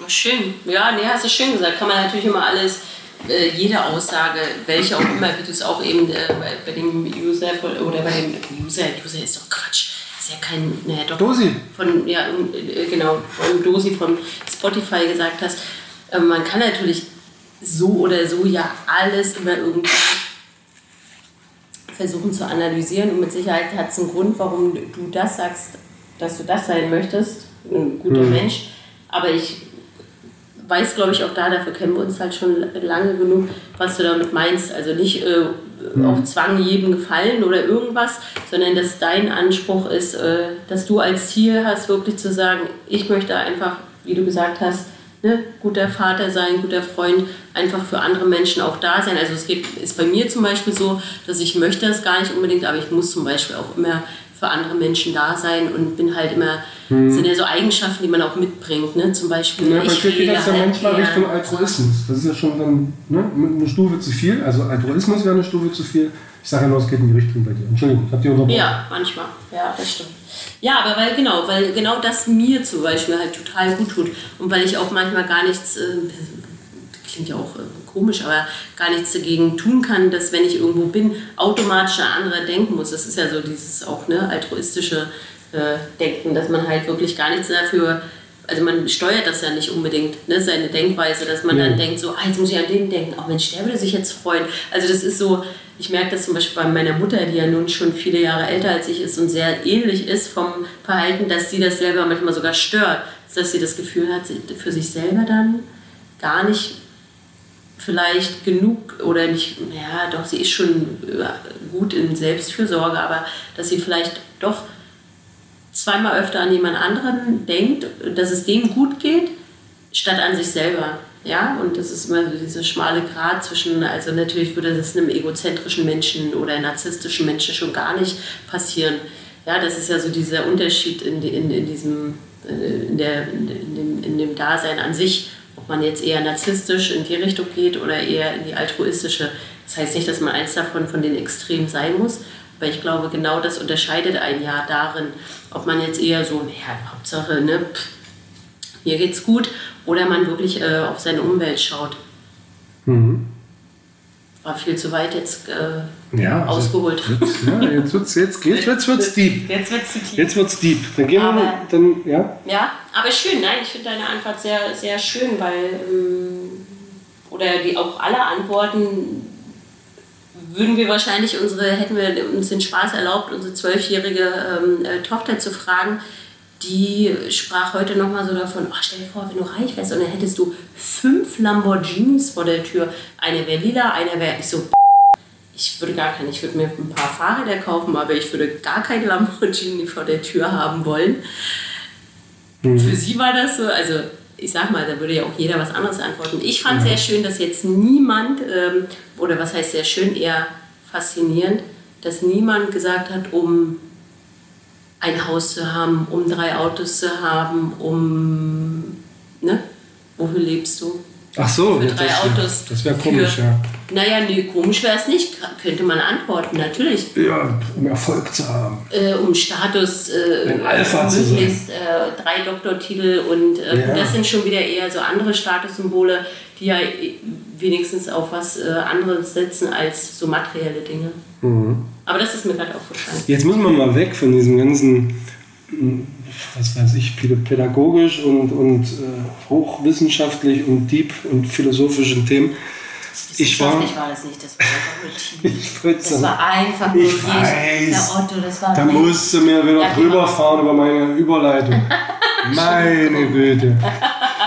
Oh, Schön. Ja, nee, hast du schön gesagt. Kann man natürlich immer alles, äh, jede Aussage, welche auch immer, wie du es auch eben äh, bei, bei dem User oder bei dem User, User ist doch Quatsch. Ist ja kein, naja, doch. Dosi. Von, ja, äh, genau, von Dosi von Spotify gesagt hast. Äh, man kann natürlich so oder so ja alles immer irgendwie versuchen zu analysieren und mit Sicherheit hat es einen Grund, warum du das sagst, dass du das sein möchtest, ein guter Mensch. Aber ich weiß, glaube ich, auch da, dafür kennen wir uns halt schon lange genug, was du damit meinst. Also nicht äh, auf Zwang jedem gefallen oder irgendwas, sondern dass dein Anspruch ist, äh, dass du als Ziel hast, wirklich zu sagen, ich möchte einfach, wie du gesagt hast, ne, guter Vater sein, guter Freund, einfach für andere Menschen auch da sein. Also es geht, ist bei mir zum Beispiel so, dass ich möchte das gar nicht unbedingt, aber ich muss zum Beispiel auch immer für andere Menschen da sein und bin halt immer, sind ja so Eigenschaften, die man auch mitbringt, ne? Zum Beispiel, Ja, aber ich geht das ja manchmal eher- Richtung Altruismus. Das ist ja schon dann ne, eine Stufe zu viel. Also Altruismus wäre eine Stufe zu viel. Ich sage ja nur, es geht in die Richtung bei dir. Entschuldigung, ich habe dir unterbrochen. Ja, manchmal. Ja, das stimmt. Ja, aber weil genau, weil genau das mir zum Beispiel halt total gut tut und weil ich auch manchmal gar nichts, äh, klingt ja auch äh, komisch, aber gar nichts dagegen tun kann, dass wenn ich irgendwo bin, automatisch an andere denken muss. Das ist ja so dieses auch ne, altruistische äh, Denken, dass man halt wirklich gar nichts dafür also man steuert das ja nicht unbedingt, ne, seine Denkweise, dass man Ja. dann denkt, so, ah, jetzt muss ich an den denken, oh Mensch, der würde sich jetzt freuen. Also das ist so, ich merke das zum Beispiel bei meiner Mutter, die ja nun schon viele Jahre älter als ich ist und sehr ähnlich ist vom Verhalten, dass sie das selber manchmal sogar stört, dass sie das Gefühl hat, für sich selber dann gar nicht vielleicht genug oder nicht, ja doch, sie ist schon äh, gut in Selbstfürsorge, aber dass sie vielleicht doch zweimal öfter an jemand anderen denkt, dass es dem gut geht, statt an sich selber. Ja, und das ist immer so dieser schmale Grat zwischen, also natürlich würde das einem egozentrischen Menschen oder narzisstischen Menschen schon gar nicht passieren. Ja, das ist ja so dieser Unterschied in, in, in diesem, äh, in, der, in, dem, in dem Dasein an sich, ob man jetzt eher narzisstisch in die Richtung geht oder eher in die altruistische. Das heißt nicht, dass man eins davon von den Extremen sein muss, aber ich glaube, genau das unterscheidet ein Jahr darin, ob man jetzt eher so, naja, Hauptsache, ne, pff, mir geht's gut, oder man wirklich äh, auf seine Umwelt schaut. Mhm. War viel zu weit jetzt äh, Ja, also ausgeholt. Jetzt, ja, jetzt wird's, jetzt geht's, jetzt wird's deep. Jetzt wird's tief. Jetzt wird's deep. Dann gehen wir, Aber- dann, ja. Ja, aber schön, nein, ich finde deine Antwort sehr, sehr schön, weil, ähm, oder die auch alle Antworten würden wir wahrscheinlich unsere, hätten wir uns den Spaß erlaubt, unsere zwölfjährige ähm, äh, Tochter zu fragen, die sprach heute nochmal so davon, oh, stell dir vor, wenn du reich wärst und dann hättest du fünf Lamborghinis vor der Tür. Eine wäre lila, eine wäre, ich so, ich würde gar keine, ich würde mir ein paar Fahrräder kaufen, aber ich würde gar kein Lamborghini vor der Tür haben wollen. Für sie war das so, also ich sag mal, da würde ja auch jeder was anderes antworten. Ich fand sehr schön, dass jetzt niemand, ähm, oder was heißt sehr schön, eher faszinierend, dass niemand gesagt hat, um ein Haus zu haben, um drei Autos zu haben, um, ne, wofür lebst du? Ach so, Für drei das, Autos. das wäre komisch, für, ja. Naja, nee, komisch wäre es nicht, könnte man antworten, natürlich Ja, um Erfolg zu haben. äh, um Status, äh, Ein Alpha zu sein. möglichst äh, drei Doktortitel und äh, Ja. das sind schon wieder eher so andere Statussymbole, die ja äh, wenigstens auf was äh, anderes setzen als so materielle Dinge. Mhm. Aber das ist mir gerade aufgefallen. Jetzt müssen wir mal weg von diesem ganzen, was weiß ich, päd- pädagogisch und, und äh, hochwissenschaftlich und deep und philosophischen Themen. Ich war, war das nicht, das war einfach nur tief. ich Das sagen, war einfach nur Ich weiß. Der Otto, das war da weg. musst du mir wieder Ja, drüber genau. fahren über meine Überleitung. Meine Güte.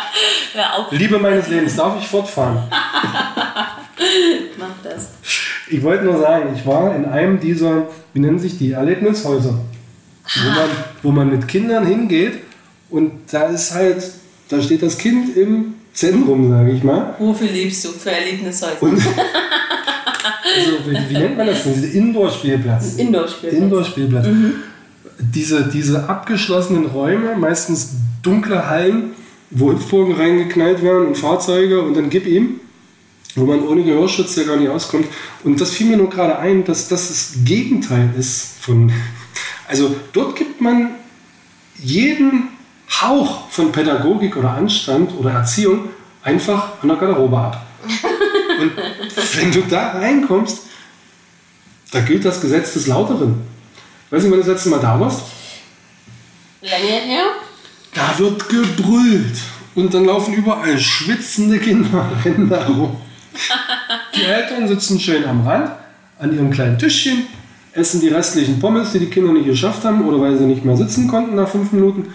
Liebe meines Lebens, darf ich fortfahren? mach das. Ich wollte nur sagen, ich war in einem dieser, wie nennen sich die, Erlebnishäuser, wo man, wo man mit Kindern hingeht und da ist halt, da steht das Kind im Zentrum, sage ich mal. Wofür lebst du? Für Erlebnishäuser. Also, wie, wie nennt man das denn? Diese Indoor-Spielplatz. Indoor-Spiel. Indoor-Spielplatz. Diese, diese abgeschlossenen Räume, meistens dunkle Hallen, wo Hüpfburgen reingeknallt werden und Fahrzeuge und dann gib ihm, wo man ohne Gehörschutz ja gar nicht auskommt. Und das fiel mir nur gerade ein, dass das das Gegenteil ist von. Also dort gibt man jeden Hauch von Pädagogik oder Anstand oder Erziehung einfach an der Garderobe ab. Und wenn du da reinkommst, da gilt das Gesetz des Lauteren. Weißt du, wann du das letzte Mal da warst? Lange her? Da wird gebrüllt. Und dann laufen überall schwitzende Kinder rennen da rum. Die Eltern sitzen schön am Rand, an ihrem kleinen Tischchen, essen die restlichen Pommes, die die Kinder nicht geschafft haben oder weil sie nicht mehr sitzen konnten nach fünf Minuten,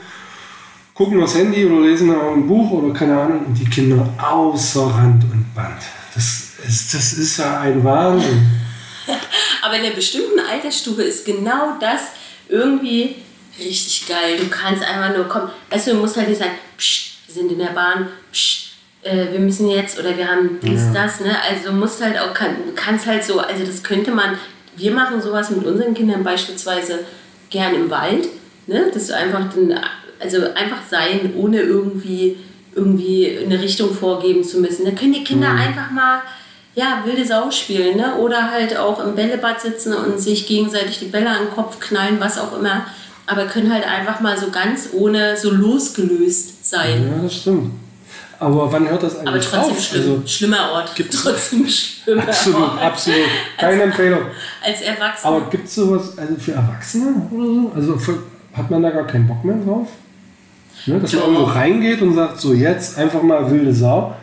gucken aufs Handy oder lesen ein Buch oder keine Ahnung und die Kinder außer Rand und Band. Das ist, das ist ja ein Wahnsinn. Aber in einer bestimmten Altersstufe ist genau das irgendwie richtig geil. Du kannst einfach nur kommen. Weißt du, du musst halt nicht sagen, Psst, wir sind in der Bahn, Psst, äh, wir müssen jetzt oder wir haben dies, das. Ne? Also musst halt auch, kann, du kannst halt so, also das könnte man, wir machen sowas mit unseren Kindern beispielsweise gern im Wald. Ne? Das ist einfach, den, also einfach sein, ohne irgendwie, irgendwie eine Richtung vorgeben zu müssen. Da können die Kinder einfach mal ja, wilde Sau spielen, ne? Oder halt auch im Bällebad sitzen und sich gegenseitig die Bälle an den Kopf knallen, was auch immer. Aber können halt einfach mal so ganz ohne, so losgelöst sein. Ja, das stimmt. Aber wann hört das eigentlich Aber trotzdem auf? schlimm. Also, schlimmer Ort. trotzdem schlimmer absolut, Ort. absolut. Keine Empfehlung. Als Erwachsener. Aber gibt es sowas also für Erwachsene oder so? Also für, hat man da gar keinen Bock mehr drauf? Ne? Dass man Doch. irgendwo reingeht und sagt, so jetzt einfach mal wilde Sau.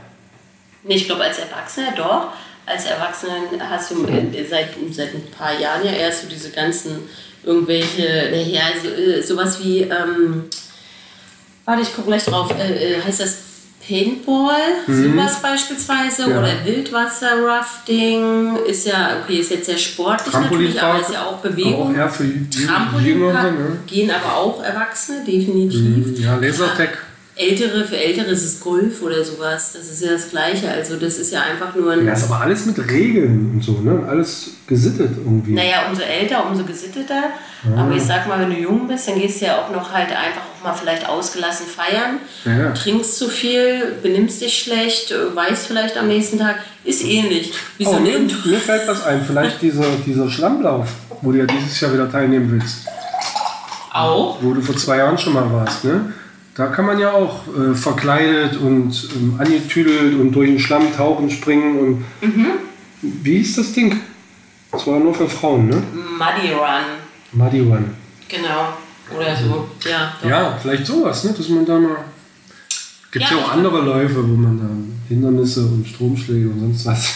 Nee, ich glaube, als Erwachsener doch. Als Erwachsener hast du äh, seit, seit ein paar Jahren ja erst so diese ganzen irgendwelche, naja, so, äh, sowas wie, ähm, warte, ich gucke gleich drauf, äh, äh, heißt das Paintball, sowas beispielsweise, Mhm. Ja. oder Wildwasser-Rafting, ist ja, okay, ist jetzt sehr sportlich natürlich, aber ist ja auch Bewegung. Auch eher für Jü- Jüngere. Ne? gehen aber auch Erwachsene, definitiv. Ja, Lasertag. Ältere, für Ältere ist es Golf oder sowas. Das ist ja das Gleiche. Also das ist ja einfach nur ein. Ja, ist aber alles mit Regeln und so, ne? Alles gesittet irgendwie. Naja, umso älter, umso gesitteter. Aber ich sag mal, wenn du jung bist, dann gehst du ja auch noch halt einfach auch mal vielleicht ausgelassen feiern. Ja. Trinkst zu viel, benimmst dich schlecht, äh, weißt vielleicht am nächsten Tag. Ist ähnlich. Wie so Oh, ein mir, mir fällt was ein. Vielleicht dieser, dieser Schlammlauf, wo du ja dieses Jahr wieder teilnehmen willst. Auch. Wo du vor zwei Jahren schon mal warst, ne? Da kann man ja auch äh, verkleidet und ähm, angetüdelt und durch den Schlamm tauchen, springen und. Mhm. Wie hieß das Ding? Das war nur für Frauen, ne? Muddy Run. Muddy Run. Genau. Oder so. Ja. doch. Ja, vielleicht sowas, ne? Dass man da mal. Gibt Ja, ja, auch andere Läufe, wo man dann Hindernisse und Stromschläge und sonst was.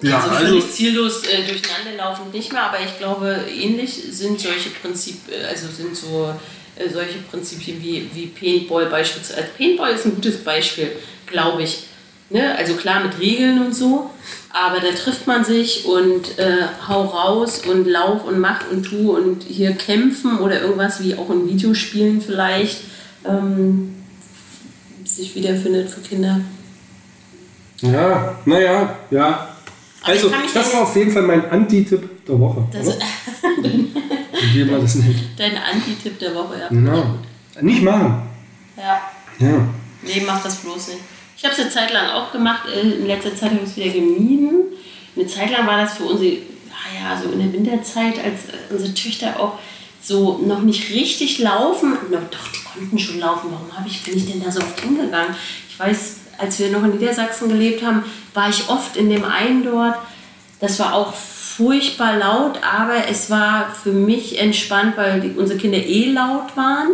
Ja, also also. völlig ziellos äh, durcheinander laufen nicht mehr, aber ich glaube, ähnlich sind solche Prinzipien, also sind so äh, solche Prinzipien wie, wie Paintball beispielsweise. Also Paintball ist ein gutes Beispiel, glaube ich. Ne? Also klar mit Regeln und so, aber da trifft man sich und äh, hau raus und lauf und mach und tu und hier kämpfen oder irgendwas wie auch in Videospielen vielleicht ähm, sich wiederfindet für Kinder. Ja, naja, ja. Aber Also, das war auf jeden Fall mein Anti-Tipp der Woche. Das, Wie man das nennt. dein Anti-Tipp der Woche, ja. Genau. Nicht machen. Ja. Ja. Nee, mach das bloß nicht. Ich habe es eine Zeit lang auch gemacht. äh, In letzter Zeit habe ich es wieder gemieden. Eine Zeit lang war das für unsere, ah ja, so in der Winterzeit, als äh, unsere Töchter auch so noch nicht richtig laufen. No, doch, die konnten schon laufen. Warum ich, bin ich denn da so oft hingegangen? Ich weiß, als wir noch in Niedersachsen gelebt haben, war ich oft in dem einen dort. Das war auch furchtbar laut, aber es war für mich entspannt, weil die, unsere Kinder eh laut waren.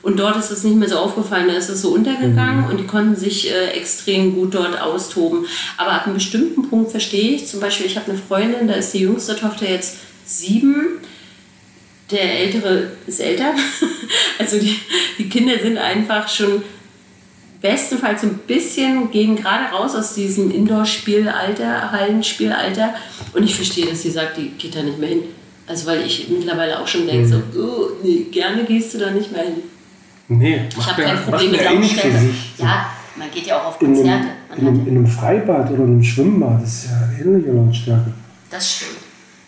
Und dort ist es nicht mehr so aufgefallen, da ist es so untergegangen und die konnten sich äh, extrem gut dort austoben. Aber ab einem bestimmten Punkt verstehe ich, zum Beispiel, ich habe eine Freundin, da ist die jüngste Tochter jetzt sieben, der ältere ist älter. Also die, die Kinder sind einfach schon bestenfalls so ein bisschen, gehen gerade raus aus diesem Indoor-Spielalter, Hallenspielalter. Und ich verstehe, dass sie sagt, die geht da nicht mehr hin. Also weil ich mittlerweile auch schon denke, so, oh, nee, gerne gehst du da nicht mehr hin. Nee, Ich habe kein Problem mit Lautstärke. Ja, man geht ja auch auf In Konzerte. in, einem, in einem Freibad oder einem Schwimmbad ist ja ähnliche Lautstärke. das stimmt.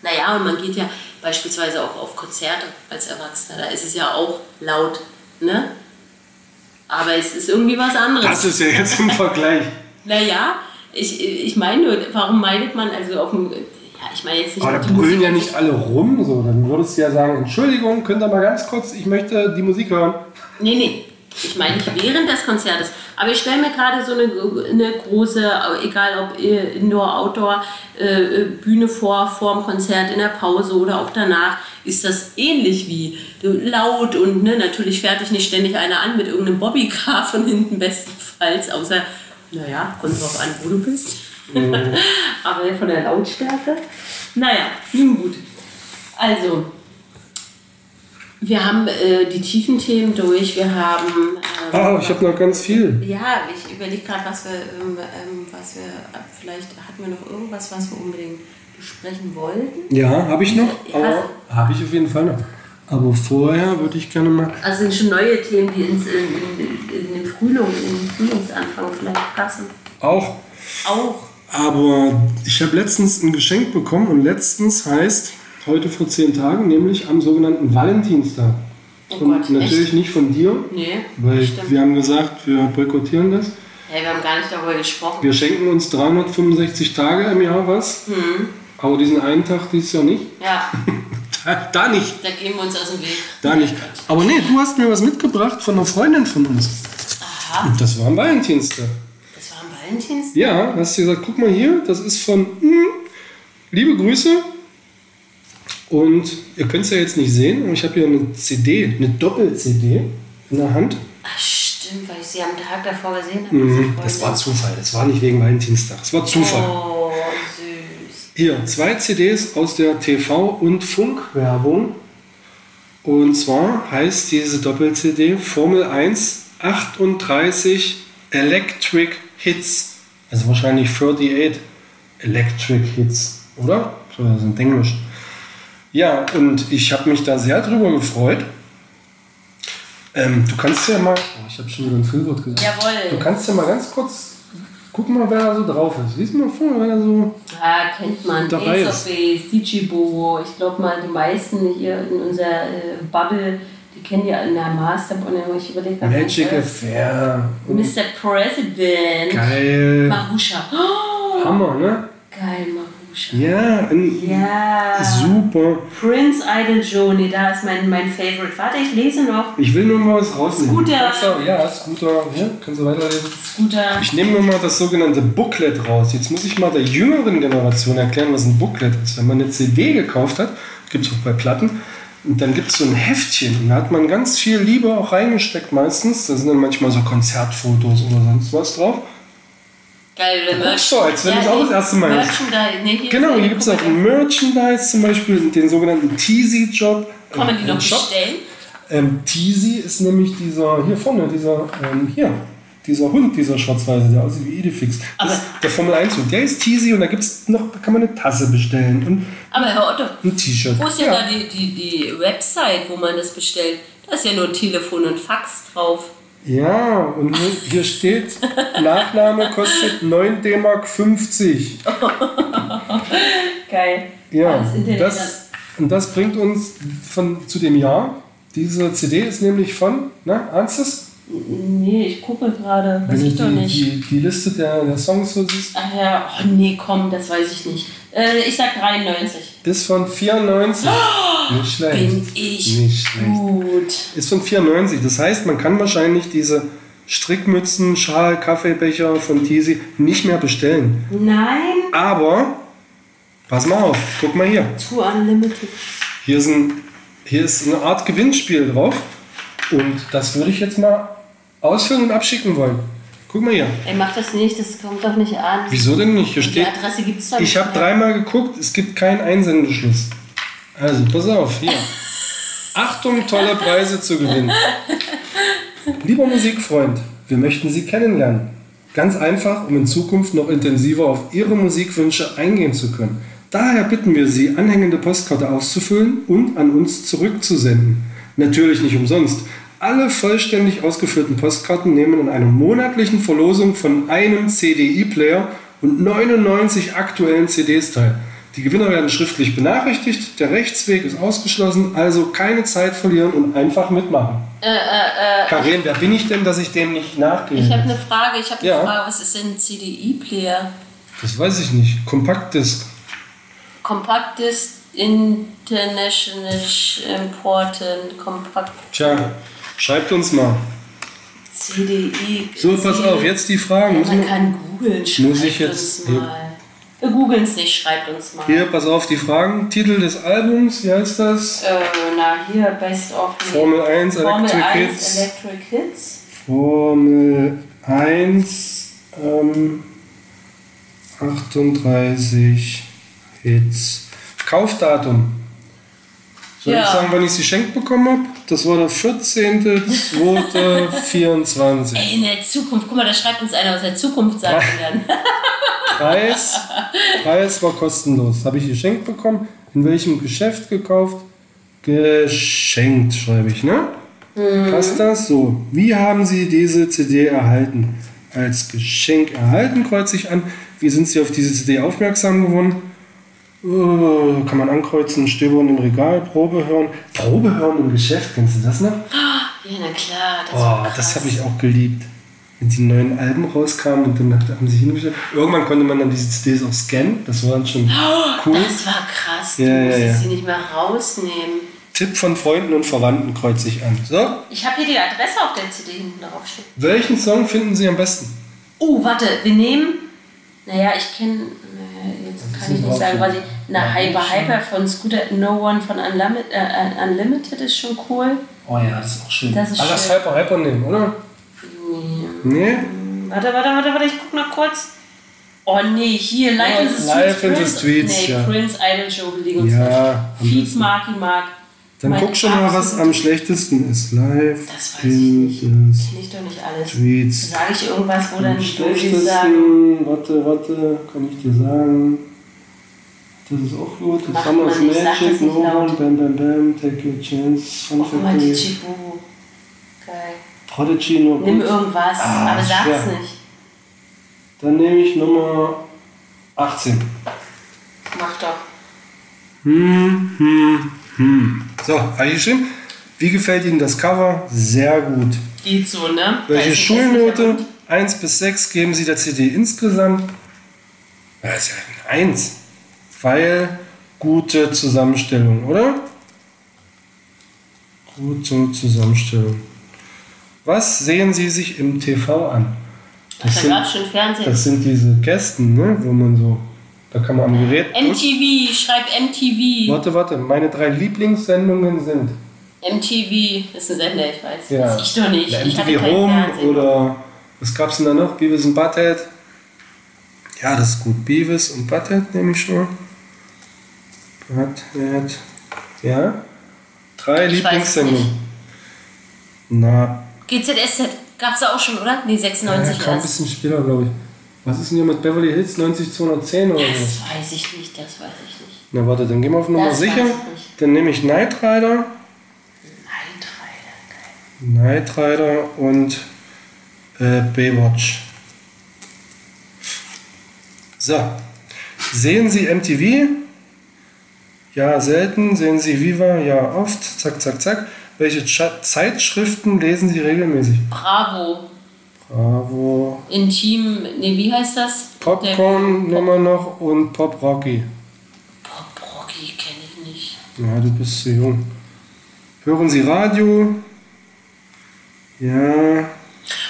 Naja, und man geht ja beispielsweise auch auf Konzerte als Erwachsener. Da ist es ja auch laut, ne? Aber es ist irgendwie was anderes. Das ist ja jetzt im Vergleich. Naja, ich, ich meine nur, warum meidet man also auf dem. Ja, ich meine jetzt nicht. Aber da brüllen Musik ja nicht alle rum. So. Dann würdest du ja sagen, Entschuldigung, könnt ihr mal ganz kurz, ich möchte die Musik hören. Nee, nee. Ich meine nicht während des Konzertes. Aber ich stelle mir gerade so eine, eine große, egal ob Indoor, Outdoor, äh, Bühne vor, vor dem Konzert, in der Pause oder auch danach, ist das ähnlich wie laut und ne, natürlich fährt dich nicht ständig einer an mit irgendeinem Bobbycar von hinten bestenfalls, außer, naja, kommt drauf an, wo du bist. Aber von der Lautstärke. Naja, nun gut. Also, wir haben äh, die tiefen Themen durch. Wir haben. ähm, Ah, ich habe noch ganz viel. ja, ich überlege gerade, was wir, ähm, ähm, was wir. äh, Vielleicht hatten wir noch irgendwas, was wir unbedingt besprechen wollten. Ja, habe ich noch. Ja. Aber habe ich auf jeden Fall noch. Aber vorher würde ich gerne mal. Also sind schon neue Themen, die ins, in, in, in den Frühling, in den Frühlingsanfang vielleicht passen. Auch. Auch. Aber ich habe letztens ein Geschenk bekommen und letztens heißt heute vor zehn Tagen, nämlich am sogenannten Valentinstag. Oh und Gott, natürlich echt? nicht von dir, Nee, weil wir haben gesagt, wir boykottieren das. Hey, wir haben gar nicht darüber gesprochen. Wir schenken uns 365 Tage im Jahr was, Hm. aber diesen einen Tag dieses Jahr nicht. Ja, Da, da nicht, da gehen wir uns aus dem Weg. da nicht. Aber nee, du hast mir was mitgebracht von einer Freundin von uns. Aha, Und das war am Valentinstag. das war am Valentinstag. Ja, hast du gesagt, guck mal hier, das ist von hm, liebe Grüße. Und ihr könnt es ja jetzt nicht sehen, aber ich habe hier eine CD, eine Doppel-CD in der Hand. Ach, stimmt, weil ich sie am Tag davor gesehen habe. Mhm. Das war Zufall. Das war nicht wegen Valentinstag. Das war Zufall. Oh, süß. Hier, zwei CDs aus der TV- und Funkwerbung. Und zwar heißt diese Doppel-CD Formel 1 38 Electric Hits. Also wahrscheinlich 38 Electric Hits, oder? So, das sind Englisch. Ja, und ich habe mich da sehr drüber gefreut. Ähm, du kannst ja mal. Oh, ich habe schon wieder ein Füllwort gesagt. Jawohl. Du kannst ja mal ganz kurz. Guck mal, wer da so drauf ist. Lies mal vor, wer da so. Ah, kennt man. Ace Bobo. Ich glaube mal, die meisten hier in unserer äh, Bubble, die kennen ja in der Masterbone, wo ich überlegt habe. Magic Affair. Mr. President. Geil. Marusha. Oh, Hammer, ne? geil, Marusha. Ja, ein Ja. super. Prince Idol Joni, da ist mein, mein Favorite. Warte, ich lese noch. Ich will nur mal was rausnehmen. Scooter. Kannst du- Ja, Scooter. Ja, kannst du weiterlesen? Scooter. Ich nehme nur mal das sogenannte Booklet raus. Jetzt muss ich mal der jüngeren Generation erklären, was ein Booklet ist. Wenn man eine CD gekauft hat, gibt es auch bei Platten, und dann gibt es so ein Heftchen. Und da hat man ganz viel Liebe auch reingesteckt meistens. Da sind dann manchmal so Konzertfotos oder sonst was drauf. Geil, Merch. so, als wenn das auch das erste Mal. Merchandise. Nee, hier Genau, hier gibt es auch Merchandise, zum Beispiel den sogenannten Teasy-Job. Kann man die noch Shop. bestellen? Ähm, Teasy ist nämlich dieser, hier vorne, dieser, ähm, hier, dieser Hund, dieser schwarz-weiße, der aussieht wie Idefix. Das ist der Formel 1 Hund. Der ist Teasy und da gibt's noch, da kann man eine Tasse bestellen und Aber Herr Otto, ein T-Shirt. wo ist denn da die, die, die Website, wo man das bestellt? Da ist ja nur Telefon und Fax drauf. Ja, und hier steht, Nachname kostet 9 D-Mark 50. Geil. Ja, Das und das bringt uns von, zu dem Jahr. Diese CD ist nämlich von, na, ahnst du es? Nee, ich gucke gerade. Weiß Wenn ich du doch die, nicht. die, die Liste der, der Songs so siehst, Ach ja, oh nee, komm, das weiß ich nicht. Äh, ich sag 93. ist von 94. Nicht schlecht. Bin ich Nicht schlecht. gut. Ist von 94. Das heißt, man kann wahrscheinlich diese Strickmützen, Schal, Kaffeebecher von Teasy nicht mehr bestellen. Nein, Aber, pass mal auf, guck mal hier. Too Unlimited. Hier ist, ein, hier ist eine Art Gewinnspiel drauf. Und das würde ich jetzt mal ausfüllen und abschicken wollen. Guck mal hier. Ey, mach das nicht, das kommt doch nicht an. Wieso denn nicht? Hier Die steht, Adresse gibt's doch ich nicht habe mehr. dreimal geguckt, es gibt keinen Einsendeschluss. Also, pass auf, hier. Achtung, tolle Preise zu gewinnen. Lieber Musikfreund, wir möchten Sie kennenlernen. Ganz einfach, um in Zukunft noch intensiver auf Ihre Musikwünsche eingehen zu können. Daher bitten wir Sie, anhängende Postkarte auszufüllen und an uns zurückzusenden. Natürlich nicht umsonst. Alle vollständig ausgeführten Postkarten nehmen in einer monatlichen Verlosung von einem CDI-Player und 99 aktuellen CDs teil. Die Gewinner werden schriftlich benachrichtigt, der Rechtsweg ist ausgeschlossen, also keine Zeit verlieren und einfach mitmachen. Äh, äh, äh, Karin, wer bin ich denn, dass ich dem nicht nachgehe? ich habe eine Frage, ich habe eine Ja. Frage, was ist denn ein CDI-Player? Das weiß ich nicht. Kompaktdisk. Compact Disc International Important Compact Tja, schreibt uns mal. CDI. So, pass auf, jetzt die Fragen. Müssen Man kann googeln, schreibt Muss ich jetzt- uns mal. Wir googeln es nicht, schreibt uns mal. Hier, pass auf, die Fragen. Titel des Albums, wie heißt das? Äh, na, hier, Best of the Formel 1, Formel Electric 1 Hits. Electric Hits. Formel 1, ähm, 38 Hits. Kaufdatum. Soll Ja. ich sagen, wann ich sie geschenkt bekommen habe? Das war der 14.02.24. Ey, in der Zukunft, guck mal, da schreibt uns einer aus der Zukunft, sagen wir dann. Preis, Preis war kostenlos. Habe ich geschenkt bekommen. In welchem Geschäft gekauft? Geschenkt, schreibe ich, ne? Passt das? So. Wie haben Sie diese CD erhalten? Als Geschenk erhalten, kreuze ich an. Wie sind Sie auf diese CD aufmerksam geworden? Oh, kann man ankreuzen, Stöbern im Regal, Probe hören. Probe hören im Geschäft, kennst du das noch? Ja, na klar, das Oh, das habe ich auch geliebt. Wenn die neuen Alben rauskamen und dann haben sie hingestellt. Irgendwann konnte man dann diese CDs auch scannen. Das war dann schon cool. Das war krass, Ja, du ja, musstest ja. sie nicht mehr rausnehmen. Tipp von Freunden und Verwandten kreuze ich an. So, Ich habe hier die Adresse auf der CD hinten drauf stehen. welchen Song finden Sie am besten? Oh, warte, wir nehmen. Naja, ich kenne. Kann ich nicht sagen, was ich. Na, Hyper Hyper von Scooter No One von Unlimited, äh, Unlimited ist schon cool. Oh ja, das ist auch schön. Das ist Alles schön. Hyper Hyper nehmen, oder? Nee? Warte, warte, warte, warte, ich guck noch kurz. Oh nee, hier, Live in the Streets. Live in the Streets, nee, ja. Prince Idol Show belegen uns Ja, Feed. Marky Mark. Dann guck schon mal, was am schlechtesten ist. Live Das weiß in ich Kenn ich doch nicht alles. Streets. Sage ich irgendwas, wo dann die Dojis sagen, warte, warte, kann ich dir sagen. Das ist auch gut. Das nicht, sag das Magic, No. One, Bam Bam Bam, Take Your Chance, Fun oh, Factory, Boo. Geil. Prodigy, no Nimm gut. irgendwas, Ah, aber sag's schwer. nicht. Dann nehme ich Nummer 18. Mach doch. Hm, hm, hm. So, habe ich geschrieben. Wie gefällt Ihnen das Cover? Sehr gut. Geht so, ne? Welche Schulnote? hässlicher 1 bis 6 geben Sie der CD insgesamt? Das ist ja ein 1. Weil gute Zusammenstellung, oder? Gute Zusammenstellung. Was sehen Sie sich im TV an? Das Da sind, Fernsehen. das sind diese Kästen, ne? wo man so, da kann man am Gerät. MTV, schreib MTV. Warte, warte, meine drei Lieblingssendungen sind MTV ist ein Sender, ich weiß. Ja. Weiß ich doch nicht. ich hatte MTV Home oder was gab's denn da noch? Beavis und Butthead. Ja, das ist gut. Beavis und Butthead nehme ich schon. Butthead. Ja. Drei Ich weiß es Lieblingssendungen. Na, GZSZ gab's da auch schon, oder? Nee, ja, 96 kam ein bisschen später, glaube ich. Was ist denn hier mit Beverly Hills 90210 oder Das was? weiß ich nicht, das weiß ich nicht. Na warte, dann gehen wir auf Nummer Das sicher. Dann nehme ich Knight Rider. Night Rider, geil. Knight Rider und äh, Baywatch. So, sehen Sie MTV? Ja, selten. Sehen Sie Viva? Ja, oft. Zack, zack, zack. Welche Cha Zeitschriften lesen Sie regelmäßig? Bravo. Bravo. Intim, nee, wie heißt das? Popcorn nehmen wir noch und Pop Rocky. Der Pop Rocky kenne ich nicht. Ja, du bist zu jung. Hören Sie Radio? Ja,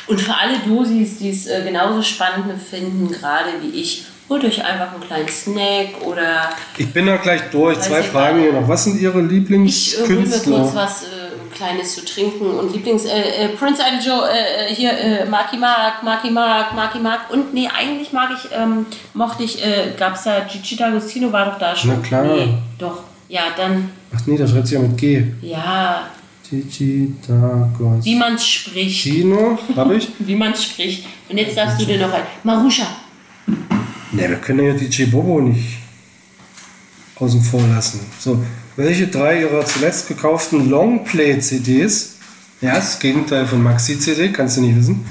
Und für alle Dosis, die es äh, genauso spannend finden, gerade wie ich, holt euch einfach einen kleinen Snack oder ich bin da gleich durch. Zwei Fragen hier noch. Was sind Ihre ich äh, hol mir Lieblingskünstler? kurz was äh, Kleines zu trinken und Lieblings... Äh, äh, Prince Idol Joe, äh, äh, hier, äh, Marky Mark, Marky Mark, Marky Mark. Und nee, eigentlich mag ich, ähm, mochte ich, äh, gab's da, Gigi D'Agostino war doch da schon. Na klar. Nee, doch. Ja, dann, Ach nee, das schreibt sich ja mit G. ja, Gigi Dagos. wie man's spricht. Kino, hab ich? Wie man's spricht. Und jetzt darfst du dir noch ein... Marusha. Ne, wir können ja DJ Bobo nicht außen vor lassen. So, welche drei ihrer zuletzt gekauften Longplay-CDs, ja, das Gegenteil von Maxi-CD, kannst du nicht wissen,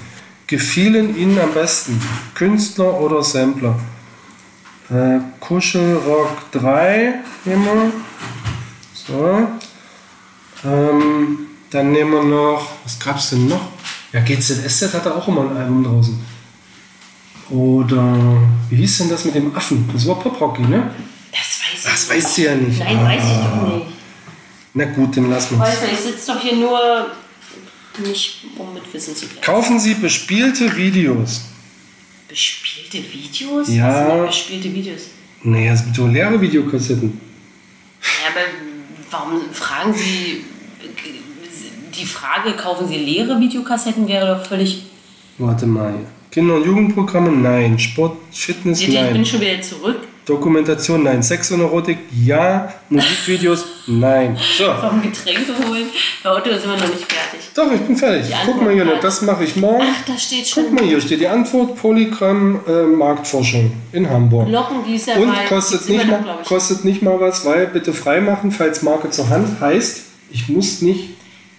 gefielen Ihnen am besten? Künstler oder Sampler? Äh, Kuschelrock 3 nehmen wir. So. Ähm, dann nehmen wir noch, was gab's denn noch? Ja, GZSZ hatte auch immer ein Album draußen. Oder wie hieß denn das mit dem Affen? Das war Pop Rocky, ne? Das weiß ich Das nicht. weißt du ja nicht. Nein, weiß ich doch nicht. Na gut, dann lassen wir es. Weißt du, ich sitze doch hier nur nicht, um mit Wissen zu glänzen. Kaufen Sie bespielte Videos. Bespielte Videos? Ja. Was sind denn bespielte Videos? Nee, es gibt so leere Videokassetten. Ja, aber warum fragen Sie die Frage, kaufen Sie leere Videokassetten, wäre doch völlig. Warte mal. Kinder- und Jugendprogramme? Nein. Sport, Fitness? Ihr, ich bin Nein. schon wieder zurück. Dokumentation? Nein. Sex und Erotik? Ja. Musikvideos? Nein. So. Warum Getränke holen? Bei Otto sind wir noch nicht fertig. Doch, ich bin fertig. Guck mal hier, Antwort- das mache ich morgen. Ach, da steht Guck schon mal, hier steht die Antwort: Polygramm äh, Marktforschung in Hamburg. Lockengießer Und bei- kostet nicht, noch, mal, ich. kostet nicht mal was, weil bitte freimachen, falls Marke zur Hand heißt, ich muss nicht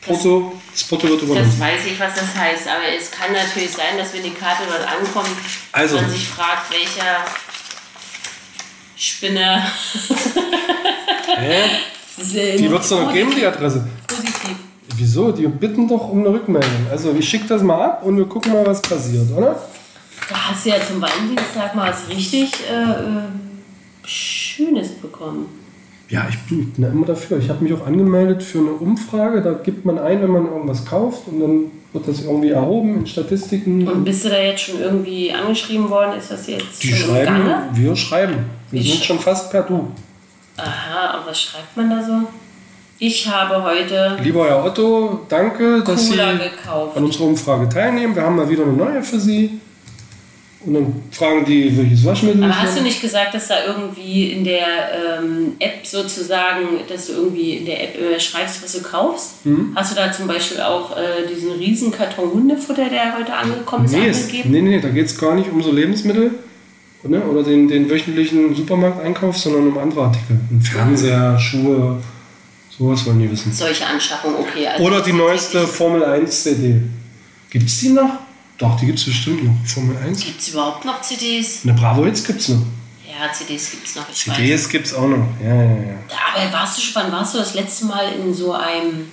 Porto, das Porto wird Das übernommen. weiß ich, was das heißt, aber es kann natürlich sein, dass wenn die Karte dort ankommt, Also. man sich fragt, welcher Spinner. Hä? Das Die wird es doch noch geben, die Adresse. Positiv. Wieso? Die bitten doch um eine Rückmeldung. Also ich schicke das mal ab und wir gucken mal, was passiert, oder? Da hast du ja zum Valentinstag mal was richtig äh, äh, Schönes bekommen. Ja, ich bin, immer dafür. Ich habe mich auch angemeldet für eine Umfrage. Da gibt man ein, wenn man irgendwas kauft und dann wird das irgendwie erhoben in Statistiken. Und bist du da jetzt schon irgendwie angeschrieben worden? Ist das jetzt Die schon schreiben, Gange? wir schreiben. Wir Ich sind sch- schon fast per Du. Aha, und was schreibt man da so? Ich habe heute Lieber Herr Otto, danke, dass Sie Cola gekauft. an unserer Umfrage teilnehmen. Wir haben mal wieder eine neue für Sie. Und dann fragen die, welches Waschmittel Aber hast du nicht gesagt, dass da irgendwie in der ähm, App sozusagen, dass du irgendwie in der App äh, schreibst, was du kaufst? Mhm. Hast du da zum Beispiel auch äh, diesen riesen Karton Hundefutter, der heute angekommen ist, Nee, angegeben? nee, nee, da geht es gar nicht um so Lebensmittel ne, oder den, den wöchentlichen Supermarkteinkauf, sondern um andere Artikel. Ein Fernseher, Schuhe, sowas wollen die wissen. Solche Anschaffungen, okay. Also Oder die neueste Formel 1 CD. Gibt es die noch? Doch, die gibt es bestimmt noch. Formel 1. Gibt es überhaupt noch CDs? Eine Bravo Hits gibt es noch. Ja, CDs gibt es noch, ich weiß. CDs gibt es auch noch. Ja, ja, ja. Aber warst du schon, wann warst du das letzte Mal in so einem,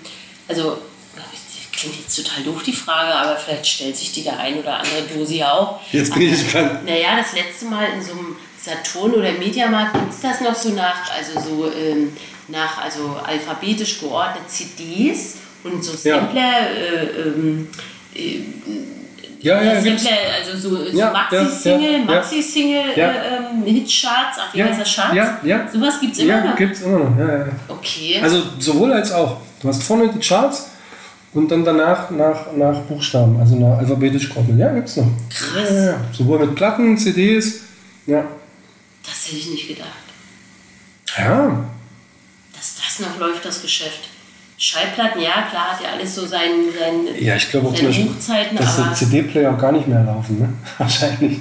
also klingt jetzt total doof die Frage, aber vielleicht stellt sich die der ein oder andere Dose ja auch. Jetzt bin ich gespannt. Naja, das letzte Mal in so einem Saturn oder Mediamarkt gibt es das noch so nach, also so ähm, nach also alphabetisch geordnet CDs und so Ja. Sampler, äh, ähm, äh, Ja, ja, gibt's. Sampler, also so, so Ja, Maxi-Single, ja, ja, Maxi-Single Ja. äh, ähm, Hitcharts, ach wie Ja, heißt das, Charts? ja, ja. Sowas gibt es immer Ja, noch. gibt es immer noch. Ja, ja. Okay. Also sowohl als auch. Du hast vorne die Charts und dann danach nach, nach Buchstaben, also nach alphabetisch geordnet. Ja, gibt's noch. Krass. Ja, ja, ja. Sowohl mit Platten, CDs. Ja. Das hätte ich nicht gedacht. Ja. Dass das noch läuft, das Geschäft. Schallplatten, ja, klar, hat ja alles so seinen, seinen, Ja, ich glaube auch zum Beispiel, dass aber CD-Player gar nicht mehr laufen, ne? Wahrscheinlich.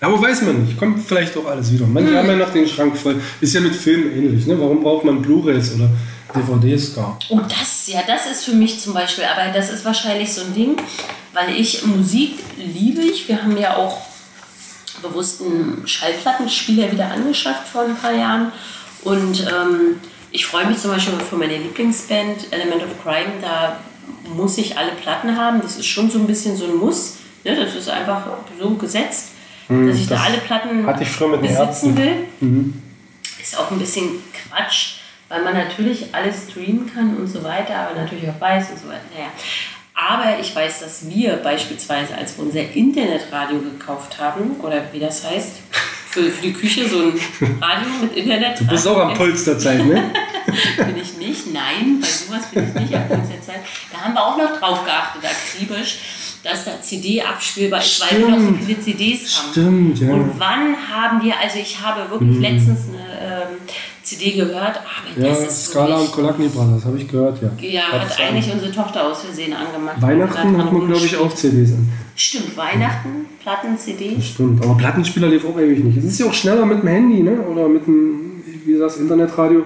Aber weiß man nicht. Kommt vielleicht auch alles wieder. Manche haben ja noch den Schrank voll. Ist ja mit Filmen ähnlich, ne? Warum braucht man Blu-Rays oder DVDs gar? Oh, das, ja, das ist für mich zum Beispiel, aber das ist wahrscheinlich so ein Ding, weil ich Musik liebe ich. Wir haben ja auch bewusst einen Schallplattenspieler wieder angeschafft vor ein paar Jahren. Und ähm, ich freue mich zum Beispiel für meine Lieblingsband Element of Crime, da muss ich alle Platten haben. Das ist schon so ein bisschen so ein Muss. Ne? Das ist einfach so gesetzt, dass ich da das alle Platten hatte ich früher mit besitzen will. Ist auch ein bisschen Quatsch, weil man natürlich alles streamen kann und so weiter, aber natürlich auch weiß und so weiter. Naja. Aber ich weiß, dass wir beispielsweise, als wir unser Internetradio gekauft haben, oder wie das heißt, für, für die Küche so ein Radio mit Internet. Du bist auch am Puls der Zeit, ne? Bin ich nicht, nein, bei sowas bin ich nicht am Puls der Zeit. Da haben wir auch noch drauf geachtet, akribisch, dass da CD abspielbar ist, weil wir noch so viele CDs haben. Stimmt, ja. Und wann haben wir, also ich habe wirklich letztens eine ähm, CD gehört, aber Ja, das Scala und wirklich, Kolakni Brothers, habe ich gehört, ja. ja, hat an. eigentlich unsere Tochter aus Versehen angemacht. Weihnachten Hat hat man, glaube ich, auch CDs an. Stimmt, Weihnachten, Platten, CDs. Stimmt, aber Plattenspieler lief auch ewig nicht. Es ist ja auch schneller mit dem Handy, ne? Oder mit dem, wie du sagst, Internetradio,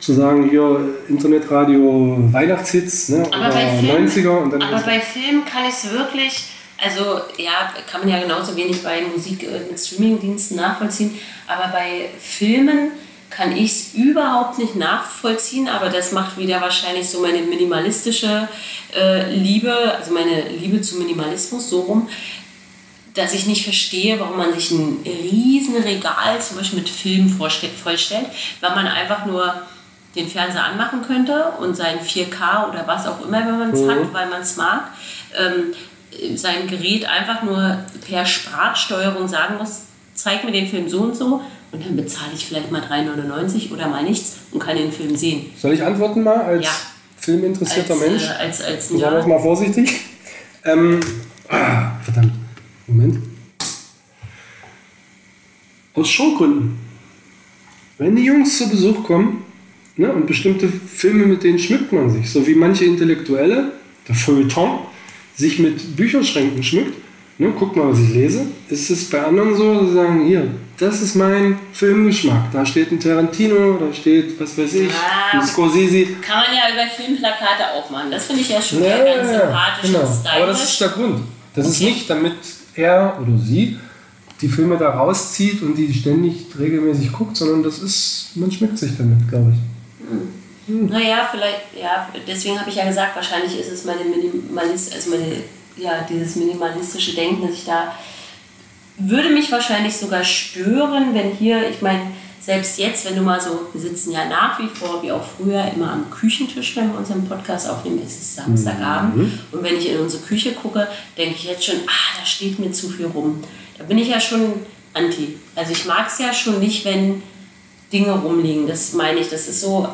zu sagen, hier Internetradio Weihnachtshits, ne? Aber Oder bei, Filmen, 90er und dann aber bei Filmen kann ich es wirklich, also ja, kann man ja genauso wenig bei Musik äh, mit Streamingdiensten nachvollziehen, aber bei Filmen kann ich es überhaupt nicht nachvollziehen, aber das macht wieder wahrscheinlich so meine minimalistische äh, Liebe, also meine Liebe zu Minimalismus so rum, dass ich nicht verstehe, warum man sich ein riesen Regal zum Beispiel mit Filmen vollstellt, weil man einfach nur den Fernseher anmachen könnte und sein 4K oder was auch immer, wenn man es hat, weil man es mag, ähm, sein Gerät einfach nur per Sprachsteuerung sagen muss, zeig mir den Film so und so und dann bezahle ich vielleicht mal 3,99 oder mal nichts und kann den Film sehen. Soll ich antworten mal als Ja. filminteressierter als, Mensch? Äh, als, als, ja, mal vorsichtig. Ähm, ah, verdammt. Moment. Aus Showgründen. Wenn die Jungs zu Besuch kommen ne, und bestimmte Filme, mit denen schmückt man sich, so wie manche Intellektuelle, der Feuilleton, sich mit Bücherschränken schmückt, ne, guckt mal, was ich lese, ist es bei anderen so, sie sagen, hier, das ist mein Filmgeschmack. Da steht ein Tarantino, da steht, was weiß ich, Ah. ein Scorsese. kann man ja über Filmplakate auch machen. Das finde ich ja schon Ja, ganz ja, ja, sympathisch genau. und stylisch. Aber das ist der Grund. Das ist Okay. nicht, damit er oder sie die Filme da rauszieht und die ständig regelmäßig guckt, sondern das ist, man schmeckt sich damit, glaube ich. Naja, vielleicht, ja, deswegen habe ich ja gesagt, wahrscheinlich ist es meine Minimalist, also meine, ja, dieses minimalistische Denken, dass ich da, würde mich wahrscheinlich sogar stören, wenn hier, ich meine, selbst jetzt, wenn du mal so, wir sitzen ja nach wie vor, wie auch früher, immer am Küchentisch, wenn wir unseren Podcast aufnehmen, es ist Samstagabend. Und wenn ich in unsere Küche gucke, denke ich jetzt schon, ah, da steht mir zu viel rum. Da bin ich ja schon anti. Also ich mag es ja schon nicht, wenn Dinge rumliegen. Das meine ich, das ist so,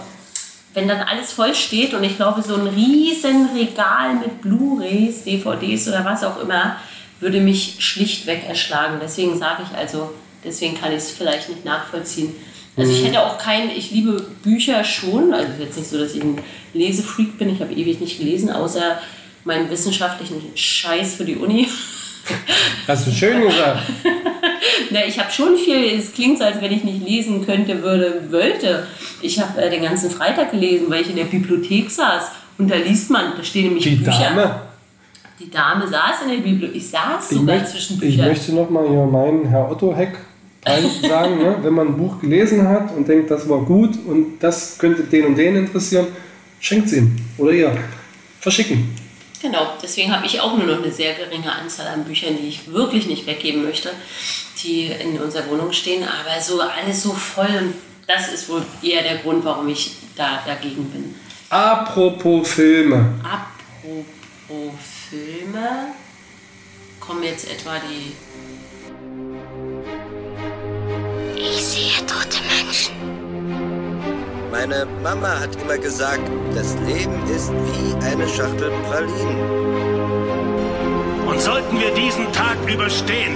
wenn dann alles voll steht und ich glaube, so ein riesen Regal mit Blu-rays, DVDs oder was auch immer, würde mich schlichtweg erschlagen. Deswegen sage ich also, deswegen kann ich es vielleicht nicht nachvollziehen. Also ich hätte auch keinen, ich liebe Bücher schon, also jetzt nicht so, dass ich ein Lesefreak bin, ich habe ewig nicht gelesen, außer meinen wissenschaftlichen Scheiß für die Uni. Hast du schön gesagt. Na, ich habe schon viel, es klingt so, als wenn ich nicht lesen könnte, würde, wollte. Ich habe äh, den ganzen Freitag gelesen, weil ich in der Bibliothek saß und da liest man, da stehen nämlich Die Bücher. Dame. Die Dame saß in der Bibliothek, ich saß Ich, sogar möcht, zwischen ich Büchern. möchte nochmal hier meinen Herr Otto Heck sagen, ne? wenn man ein Buch gelesen hat und denkt, das war gut und das könnte den und den interessieren, schenkt es ihm oder ihr. Verschicken. Genau, deswegen habe ich auch nur noch eine sehr geringe Anzahl an Büchern, die ich wirklich nicht weggeben möchte, die in unserer Wohnung stehen. Aber so alles so voll und das ist wohl eher der Grund, warum ich da dagegen bin. Apropos Filme. Apropos Filme, kommen jetzt etwa die. Ich sehe tote Menschen. Meine Mama hat immer gesagt, das Leben ist wie eine Schachtel Pralinen. Und sollten wir diesen Tag überstehen,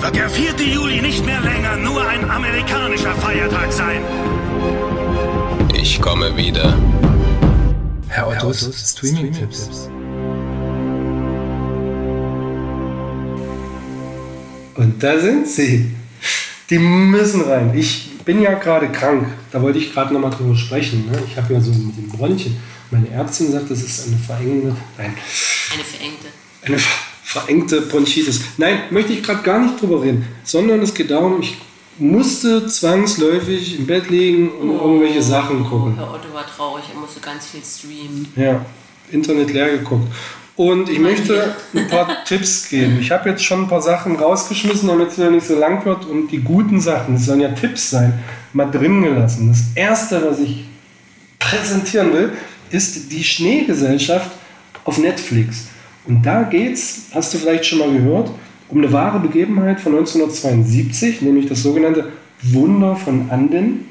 wird der 4. Juli nicht mehr länger nur ein amerikanischer Feiertag sein. Ich komme wieder. Herr Ottos, Streaming-Tipps. Und da sind sie. Die müssen rein. Ich bin ja gerade krank. Da wollte ich gerade nochmal drüber sprechen. Ne? Ich habe ja so mit dem Bronchien. Meine Ärztin sagt, das ist eine verengende, nein, Eine verengte. eine ver- verengte Bronchitis. Nein, möchte ich gerade gar nicht drüber reden, sondern es geht darum, ich musste zwangsläufig im Bett liegen und irgendwelche Sachen gucken. Herr Otto war traurig, er musste ganz viel streamen. Ja, Internet leer geguckt. Und ich möchte ein paar Tipps geben. Ich habe jetzt schon ein paar Sachen rausgeschmissen, damit es wieder nicht so lang wird. Und die guten Sachen, das sollen ja Tipps sein, mal drin gelassen. Das erste, was ich präsentieren will, ist die Schneegesellschaft auf Netflix. Und da geht's, hast du vielleicht schon mal gehört, um eine wahre Begebenheit von 1972, nämlich das sogenannte Wunder von Anden.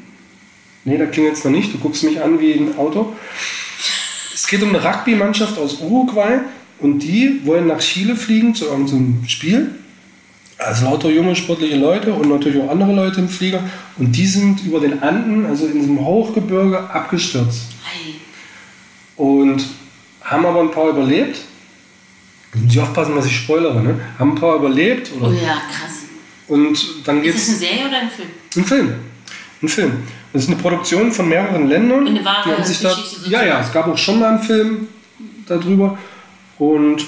Nee, da klingelt es noch nicht. Du guckst mich an wie ein Auto. Es geht um eine Rugby-Mannschaft aus Uruguay und die wollen nach Chile fliegen zu irgendeinem Spiel. Also lauter junge sportliche Leute und natürlich auch andere Leute im Flieger. Und die sind über den Anden, also in diesem Hochgebirge, abgestürzt. Und haben aber ein paar überlebt. Müssen Sie aufpassen, was ich spoilere, ne? Haben ein paar überlebt. Oder? Oh ja, krass. Und dann Ist geht's. das eine Serie oder ein Film? Ein Film. Ein Film. Das ist eine Produktion von mehreren Ländern. Eine wahre die haben sich da. Ja, ja, es gab auch schon mal einen Film darüber. Und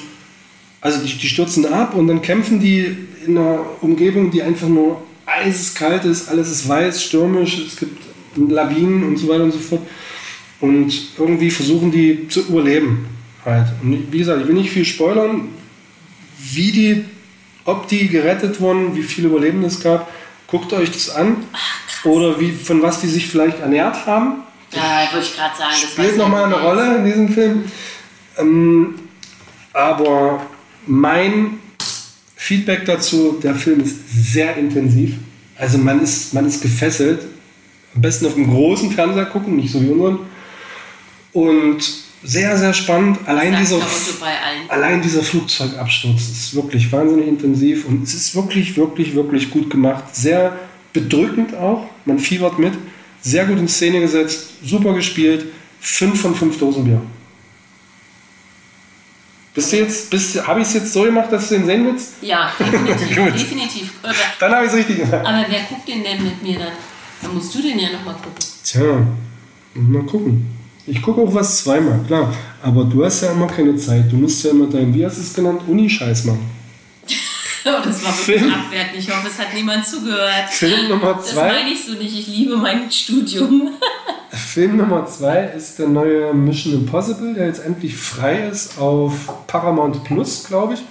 also die, die stürzen ab und dann kämpfen die in einer Umgebung, die einfach nur eiskalt ist, alles ist weiß, stürmisch, es gibt Lawinen und so weiter und so fort. Und irgendwie versuchen die zu überleben. Halt. Und wie gesagt, ich will nicht viel spoilern, wie die, ob die gerettet wurden, wie viele Überlebende es gab. Guckt euch das an. Oder wie, von was die sich vielleicht ernährt haben. Ja, wollte ich gerade sagen. Das Spielt nochmal eine. Rolle in diesem Film. Ähm, aber mein Feedback dazu, der Film ist sehr intensiv. Also man ist, man ist gefesselt. Am besten auf einem großen Fernseher gucken, nicht so wie unseren. Und sehr, sehr spannend. Allein dieser, allein dieser Flugzeugabsturz ist wirklich wahnsinnig intensiv und es ist wirklich, wirklich, wirklich gut gemacht. Sehr bedrückend auch. Man fiebert mit. Sehr gut in Szene gesetzt. Super gespielt. 5 von 5 Dosen Bier. Bist du jetzt, bist, habe ich es jetzt so gemacht, dass du den sehen willst? Ja, definitiv. Definitiv. Aber, Dann habe ich es richtig gemacht. aber wer guckt den denn mit mir dann? Dann musst du den ja nochmal gucken. Tja, mal gucken. Ich gucke auch was zweimal, klar. Aber du hast ja immer keine Zeit. Du musst ja immer deinen, wie hast du es genannt, Uni-Scheiß machen. Oh, das war wirklich Film. abwertend. Ich hoffe, es hat niemand zugehört. Film Nummer Das zwei. meine ich so nicht. Ich liebe mein Studium. Film Nummer zwei ist der neue Mission Impossible, der jetzt endlich frei ist auf Paramount Plus, glaube ich.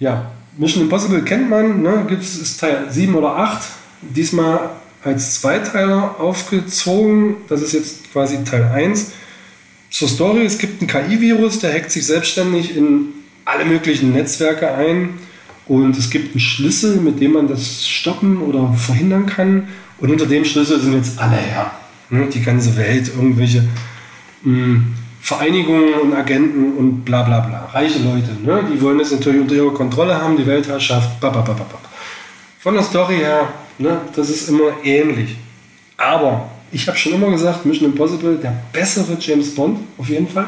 Ja, Mission Impossible kennt man, ne? Gibt's, ist Teil 7 oder 8. Diesmal als Zweiteiler aufgezogen. Das ist jetzt quasi Teil 1. Zur Story, es gibt einen KI-Virus, der hackt sich selbstständig in alle möglichen Netzwerke ein. Und es gibt einen Schlüssel, mit dem man das stoppen oder verhindern kann. Und unter dem Schlüssel sind jetzt alle her. Ne? Die ganze Welt, irgendwelche mh, Vereinigungen und Agenten und bla bla bla. Reiche Leute, ne? die wollen das natürlich unter ihrer Kontrolle haben, die Weltherrschaft. Bababababab. Von der Story her, ne? das ist immer ähnlich. Aber ich habe schon immer gesagt, Mission Impossible, der bessere James Bond, auf jeden Fall.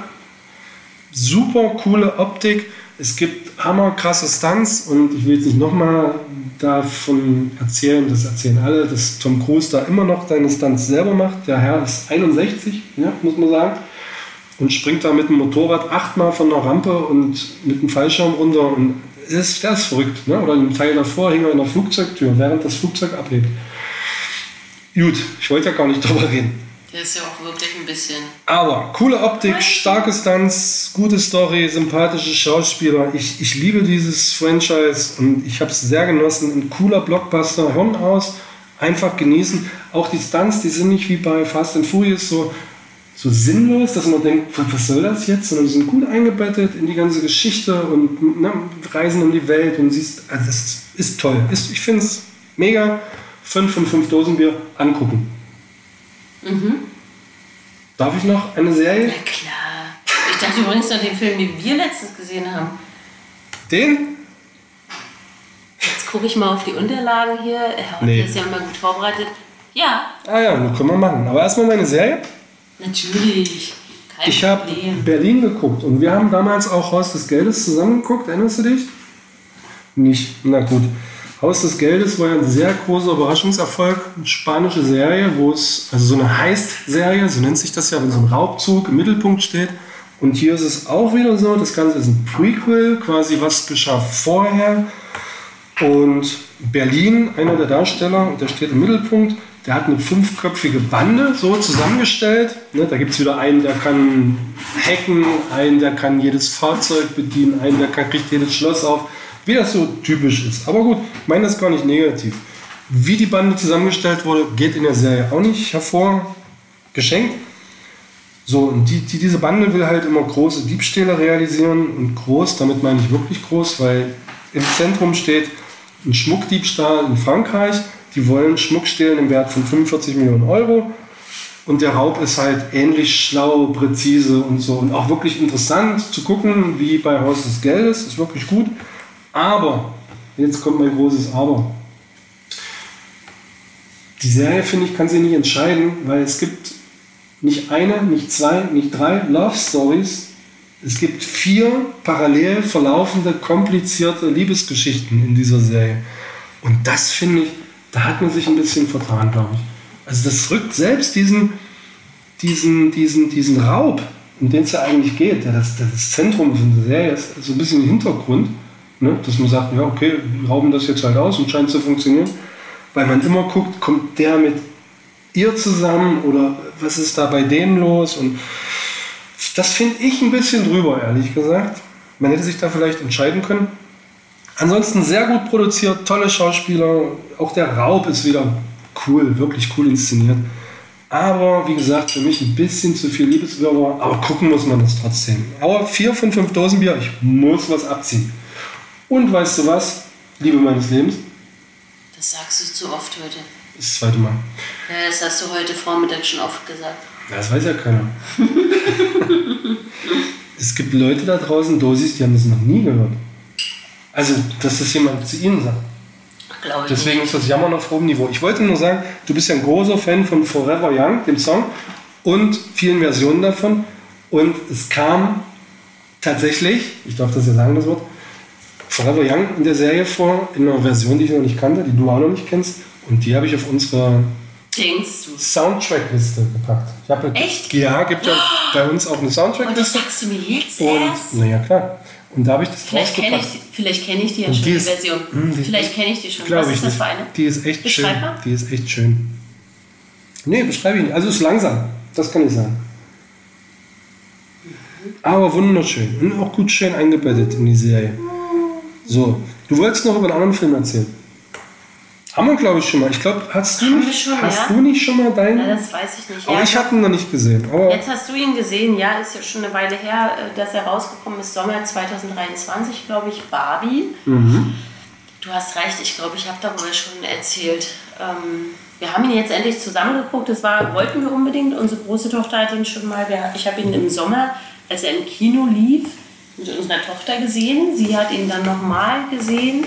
Super coole Optik. Es gibt hammerkrasse Stunts und ich will jetzt nicht nochmal davon erzählen, das erzählen alle, dass Tom Cruise da immer noch seine Stunts selber macht. Der Herr ist 61, ja, muss man sagen, und springt da mit dem Motorrad achtmal von der Rampe und mit dem Fallschirm runter und ist, der ist verrückt. Ne? Oder im Teil davor hing er in der Flugzeugtür, während das Flugzeug abhebt. Gut, ich wollte ja gar nicht drüber reden. Der ist ja auch wirklich ein bisschen. Aber coole Optik, starke Stunts, gute Story, sympathische Schauspieler. Ich, ich liebe dieses Franchise und ich habe es sehr genossen. Ein cooler Blockbuster, Horn aus, einfach genießen. Auch die Stunts, die sind nicht wie bei Fast and Furious so, so sinnlos, dass man denkt, was soll das jetzt? Sondern sie sind gut eingebettet in die ganze Geschichte und ne, reisen um die Welt und siehst, also das ist, ist toll. Ist, ich finde es mega. 5 von 5 Dosenbier angucken. Mhm. Darf ich noch eine Serie? Na klar. Ich dachte übrigens noch den Film, den wir letztens gesehen haben. Den? Jetzt gucke ich mal auf die Unterlagen hier. Herr Nee. ist ja immer gut vorbereitet. Ja, Ah ja, das können wir machen. Aber erstmal meine Serie. natürlich. Kein Ich habe. Berlin geguckt und wir haben damals auch Haus des Geldes zusammen geguckt. Erinnerst du dich? Nicht. Na gut. Haus des Geldes war ja ein sehr großer Überraschungserfolg. Eine spanische Serie, wo es, also so eine Heist-Serie, so nennt sich das ja, wenn so ein Raubzug im Mittelpunkt steht. Und hier ist es auch wieder so, das Ganze ist ein Prequel, quasi was geschah vorher. Und Berlin, einer der Darsteller, der steht im Mittelpunkt, der hat eine fünfköpfige Bande so zusammengestellt. Ne, da gibt es wieder einen, der kann hacken, einen, der kann jedes Fahrzeug bedienen, einen, der kriegt jedes Schloss auf. Wie das so typisch ist. Aber gut, ich meine das gar nicht negativ. Wie die Bande zusammengestellt wurde, geht in der Serie auch nicht hervor. Geschenkt. So, und die, die, diese Bande will halt immer große Diebstähle realisieren. Und groß, damit meine ich wirklich groß, weil im Zentrum steht ein Schmuckdiebstahl in Frankreich. Die wollen Schmuck stehlen im Wert von 45 Millionen Euro. Und der Raub ist halt ähnlich schlau, präzise und so. Und auch wirklich interessant zu gucken, wie bei Haus des Geldes. Ist wirklich gut. Aber, jetzt kommt mein großes Aber. Die Serie, finde ich, kann sich nicht entscheiden, weil es gibt nicht eine, nicht zwei, nicht drei Love Stories. Es gibt vier parallel verlaufende, komplizierte Liebesgeschichten in dieser Serie. Und das finde ich, da hat man sich ein bisschen vertan, glaube ich. Also das rückt selbst diesen, diesen, diesen, diesen Raub, um den es ja eigentlich geht, der das, das Zentrum von der Serie ist, so ein bisschen im Hintergrund, ne? dass man sagt, ja okay, wir rauben das jetzt halt aus und scheint zu funktionieren, weil man immer guckt, kommt der mit ihr zusammen oder was ist da bei denen los und das finde ich ein bisschen drüber, ehrlich gesagt. Man hätte sich da vielleicht entscheiden können. Ansonsten sehr gut produziert, tolle Schauspieler. Auch der Raub ist wieder cool, wirklich cool inszeniert. Aber wie gesagt, für mich ein bisschen zu viel Liebeswirrwarr. Aber gucken muss man das trotzdem. Aber vier von fünf Dosen Bier, ich muss was abziehen. Und weißt du was, Liebe meines Lebens? Das sagst du zu oft heute. Das zweite Mal. Ja, das hast du heute Vormittag schon oft gesagt. Das weiß ja keiner. es gibt Leute da draußen, Dosis, die haben das noch nie gehört. Also, dass das jemand zu ihnen sagt. Glaube Deswegen ist das Jammern auf hohem Niveau. Ich wollte nur sagen, du bist ja ein großer Fan von Forever Young, dem Song, und vielen Versionen davon. Und es kam tatsächlich, ich darf das ja sagen, das Wort, Forever Young in der Serie vor, in einer Version, die ich noch nicht kannte, die du auch noch nicht kennst. Und die habe ich auf unsere? Soundtrack-Liste gepackt. Ich habe Echt? Ja, gibt ja bei uns auch eine Und das Soundtrack-Liste. sagst du mir jetzt Und, erst? naja, klar. Und da habe ich das Vielleicht kenne draufgepackt. ich, die- vielleicht kenn ich die ja Und schon, die die, ist- Version. Hm, die- vielleicht kenne ich die schon. Was ich ist das für eine? Die ist echt schön. Mal. Die ist echt schön. Nee, beschreibe ich nicht. Also es ist langsam. Das kann ich sagen. Aber wunderschön. Und auch gut schön eingebettet in die Serie. So, du wolltest noch über einen anderen Film erzählen. Haben wir, glaube ich, schon mal. Ich glaube, hast, du nicht, schon, hast ja? du nicht schon mal deinen? Ja, das weiß ich nicht. aber Ja, ich habe ihn noch nicht gesehen. Aber Jetzt hast du ihn gesehen, ja, ist ja schon eine Weile her, äh, dass er rausgekommen ist, Sommer 2023, glaube ich, Barbie. Mhm. Du hast recht, ich glaube, ich habe darüber schon erzählt. Ähm, wir haben ihn jetzt endlich zusammengeguckt. Das war, wollten wir unbedingt. Unsere große Tochter hat ihn schon mal, ich habe ihn im Sommer, als er im Kino lief, mit unserer Tochter gesehen. Sie hat ihn dann nochmal gesehen.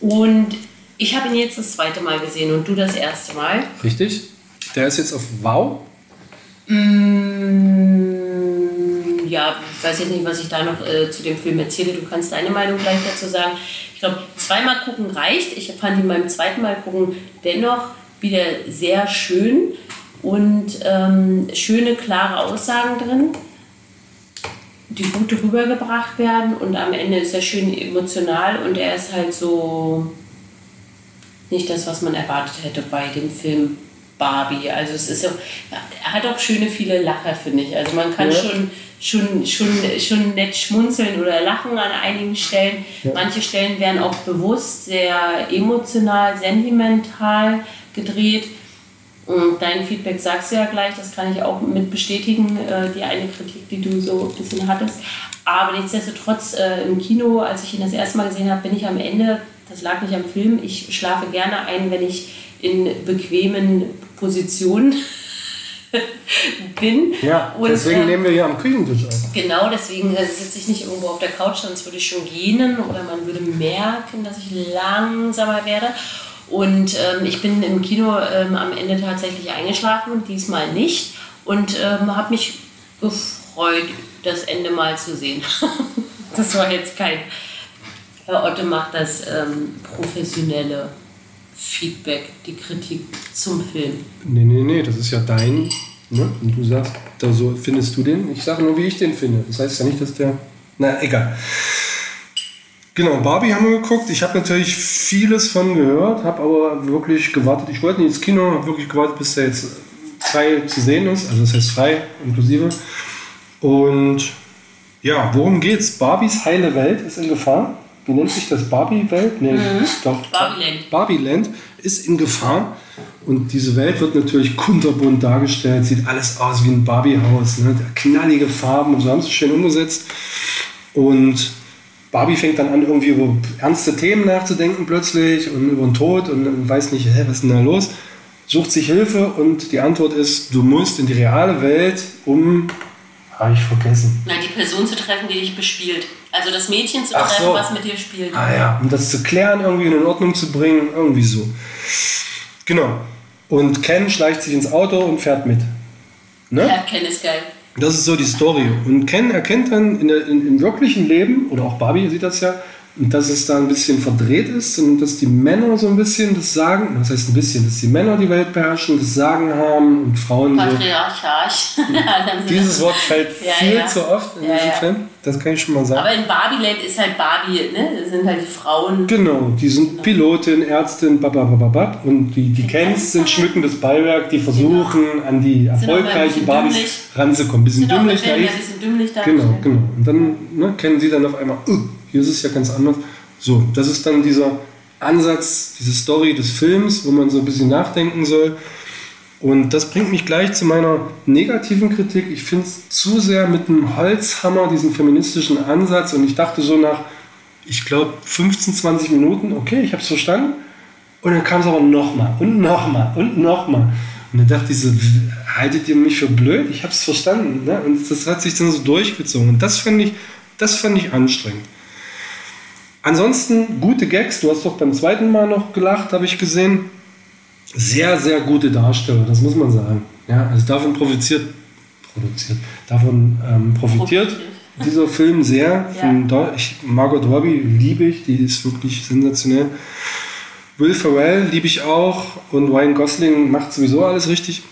Und ich habe ihn jetzt das zweite Mal gesehen und du das erste Mal. Richtig? Der ist jetzt auf Wow. Mm, ja, ich weiß jetzt nicht, was ich da noch äh, zu dem Film erzähle. Du kannst deine Meinung gleich dazu sagen. Ich glaube, zweimal gucken reicht. Ich fand ihn beim zweiten Mal gucken dennoch wieder sehr schön und ähm, schöne, klare Aussagen drin, die gut rübergebracht werden. Und am Ende ist er schön emotional und er ist halt so nicht das, was man erwartet hätte bei dem Film Barbie. Also es ist so, er hat auch schöne viele Lacher, finde ich. Also man kann Ja. schon, schon, schon, schon nett schmunzeln oder lachen an einigen Stellen. Manche Stellen werden auch bewusst sehr emotional, sentimental gedreht. Dein Feedback sagst du ja gleich, das kann ich auch mit bestätigen, äh, die eine Kritik, die du so ein bisschen hattest. Aber nichtsdestotrotz, äh, im Kino, als ich ihn das erste Mal gesehen habe, bin ich am Ende, das lag nicht am Film, ich schlafe gerne ein, wenn ich in bequemen Positionen bin. Ja, Und, deswegen ähm, nehmen wir hier am Küchentisch auf. Genau, deswegen äh, sitze ich nicht irgendwo auf der Couch, sonst würde ich schon gähnen oder man würde merken, dass ich langsamer werde. Und ähm, ich bin im Kino ähm, am Ende tatsächlich eingeschlafen, diesmal nicht. Und ähm, habe mich gefreut, das Ende mal zu sehen. das war jetzt kein. Herr Otte macht das ähm, professionelle Feedback, die Kritik zum Film. Nee, nee, nee, das ist ja dein. Ne? Und du sagst, da so findest du den. Ich sage nur, wie ich den finde. Das heißt ja nicht, dass der. Na, egal. Genau, Barbie haben wir geguckt. Ich habe natürlich vieles von gehört, habe aber wirklich gewartet. Ich wollte nicht ins Kino, habe wirklich gewartet, bis der jetzt frei zu sehen ist. Also das heißt frei, inklusive. Und ja, worum geht's? Barbies heile Welt ist in Gefahr. Wie nennt sich das? Barbie-Welt? Nee, doch. Barbieland. Barbieland ist in Gefahr. Und diese Welt wird natürlich kunterbunt dargestellt. Sieht alles aus wie ein Barbie-Haus. Ne? Knallige Farben und so haben sie schön umgesetzt. Und Barbie fängt dann an, irgendwie über ernste Themen nachzudenken plötzlich und über den Tod und weiß nicht, hä, was ist denn da los? Sucht sich Hilfe und die Antwort ist, du musst in die reale Welt, um, habe ich vergessen, Na, die Person zu treffen, die dich bespielt. Also das Mädchen zu treffen, so. was mit dir spielt. Ah ja, um das zu klären, irgendwie in Ordnung zu bringen, irgendwie so. Genau. Und Ken schleicht sich ins Auto und fährt mit. Ne? Ja, Ken ist geil. Das ist so die Story. Und Ken erkennt dann in der, in, im wirklichen Leben, oder auch Barbie sieht das ja, dass es da ein bisschen verdreht ist und dass die Männer so ein bisschen das Sagen, was heißt ein bisschen, dass die Männer die Welt beherrschen, das Sagen haben und Frauen so. Patriarcharch. Dieses Wort fällt Ja, viel ja. zu oft in Ja, diesem ja. Film. Das kann ich schon mal sagen. Aber in Barbieland ist halt Barbie, ne? Das sind halt die Frauen. Genau, die sind Pilotin, Ärztin, bababababab und die, die Kens sind schmückendes Beiwerk, die versuchen an die erfolgreichen Barbies dümmlich. ranzukommen. Bisschen dümmlich, naiv. ein bisschen dümmlich Genau, dargestellt. genau. Und dann ne, kennen sie dann auf einmal, uh, hier ist es ja ganz anders. So, das ist dann dieser Ansatz, diese Story des Films, wo man so ein bisschen nachdenken soll. Und das bringt mich gleich zu meiner negativen Kritik. Ich finde es zu sehr mit einem Holzhammer, diesen feministischen Ansatz. Und ich dachte so nach, ich glaube, 15, 20 Minuten, okay, ich habe es verstanden. Und dann kam es aber nochmal und nochmal und nochmal. Und dann dachte ich so, haltet ihr mich für blöd? Ich habe es verstanden. Ne? Und das hat sich dann so durchgezogen. Und das fand ich, das fand ich anstrengend. Ansonsten gute Gags. Du hast doch beim zweiten Mal noch gelacht, habe ich gesehen. Sehr, sehr gute Darsteller, das muss man sagen. Ja, also davon profitiert, produziert, davon ähm, profitiert Profitiert. dieser Film sehr. Ja. Ich, Margot Robbie liebe ich, die ist wirklich sensationell. Will Ferrell liebe ich auch und Ryan Gosling macht sowieso alles richtig.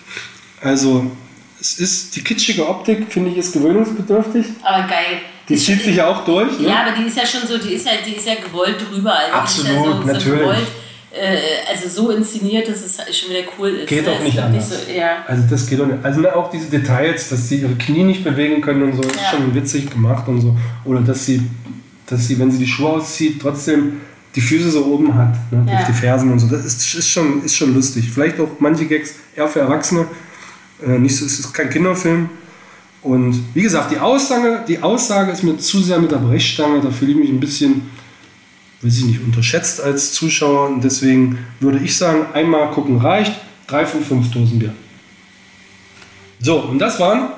Also es ist die kitschige Optik, finde ich, ist gewöhnungsbedürftig. Aber geil. Die zieht sich ja auch durch. Ne? Ja, aber die ist ja schon so, die ist ja, die ist ja gewollt drüber. Also die ist ja Absolut, so, natürlich. So gewollt, äh, also so inszeniert, dass es schon wieder cool ist. Geht ne? auch Ist nicht doch anders. so, ja. Also das geht auch nicht. Also ne, auch diese Details, dass sie ihre Knie nicht bewegen können und so, ist Ja. schon witzig gemacht und so. Oder dass sie, dass sie, wenn sie die Schuhe auszieht, trotzdem die Füße so oben hat, ne, die, die Fersen und so. Das ist, ist, schon, ist schon lustig. Vielleicht auch manche Gags eher für Erwachsene. Äh, nicht so, es ist kein Kinderfilm. Und wie gesagt, die Aussage, die Aussage ist mir zu sehr mit der Brechstange. Da fühle ich mich ein bisschen, weiß ich nicht, unterschätzt als Zuschauer. Und deswegen würde ich sagen, einmal gucken reicht. Drei von fünf Dosen Bier. So, und das waren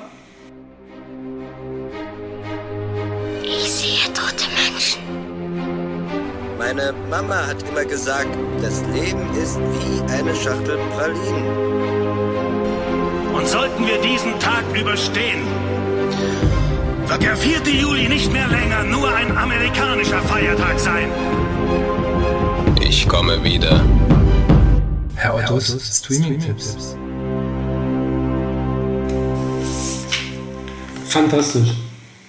Ich sehe tote Menschen. Meine Mama hat immer gesagt, das Leben ist wie eine Schachtel Pralinen. Und sollten wir diesen Tag überstehen, wird der 4. Juli nicht mehr länger nur ein amerikanischer Feiertag sein. Ich komme wieder. Herr Ottos, Streaming-Tipps. Fantastisch.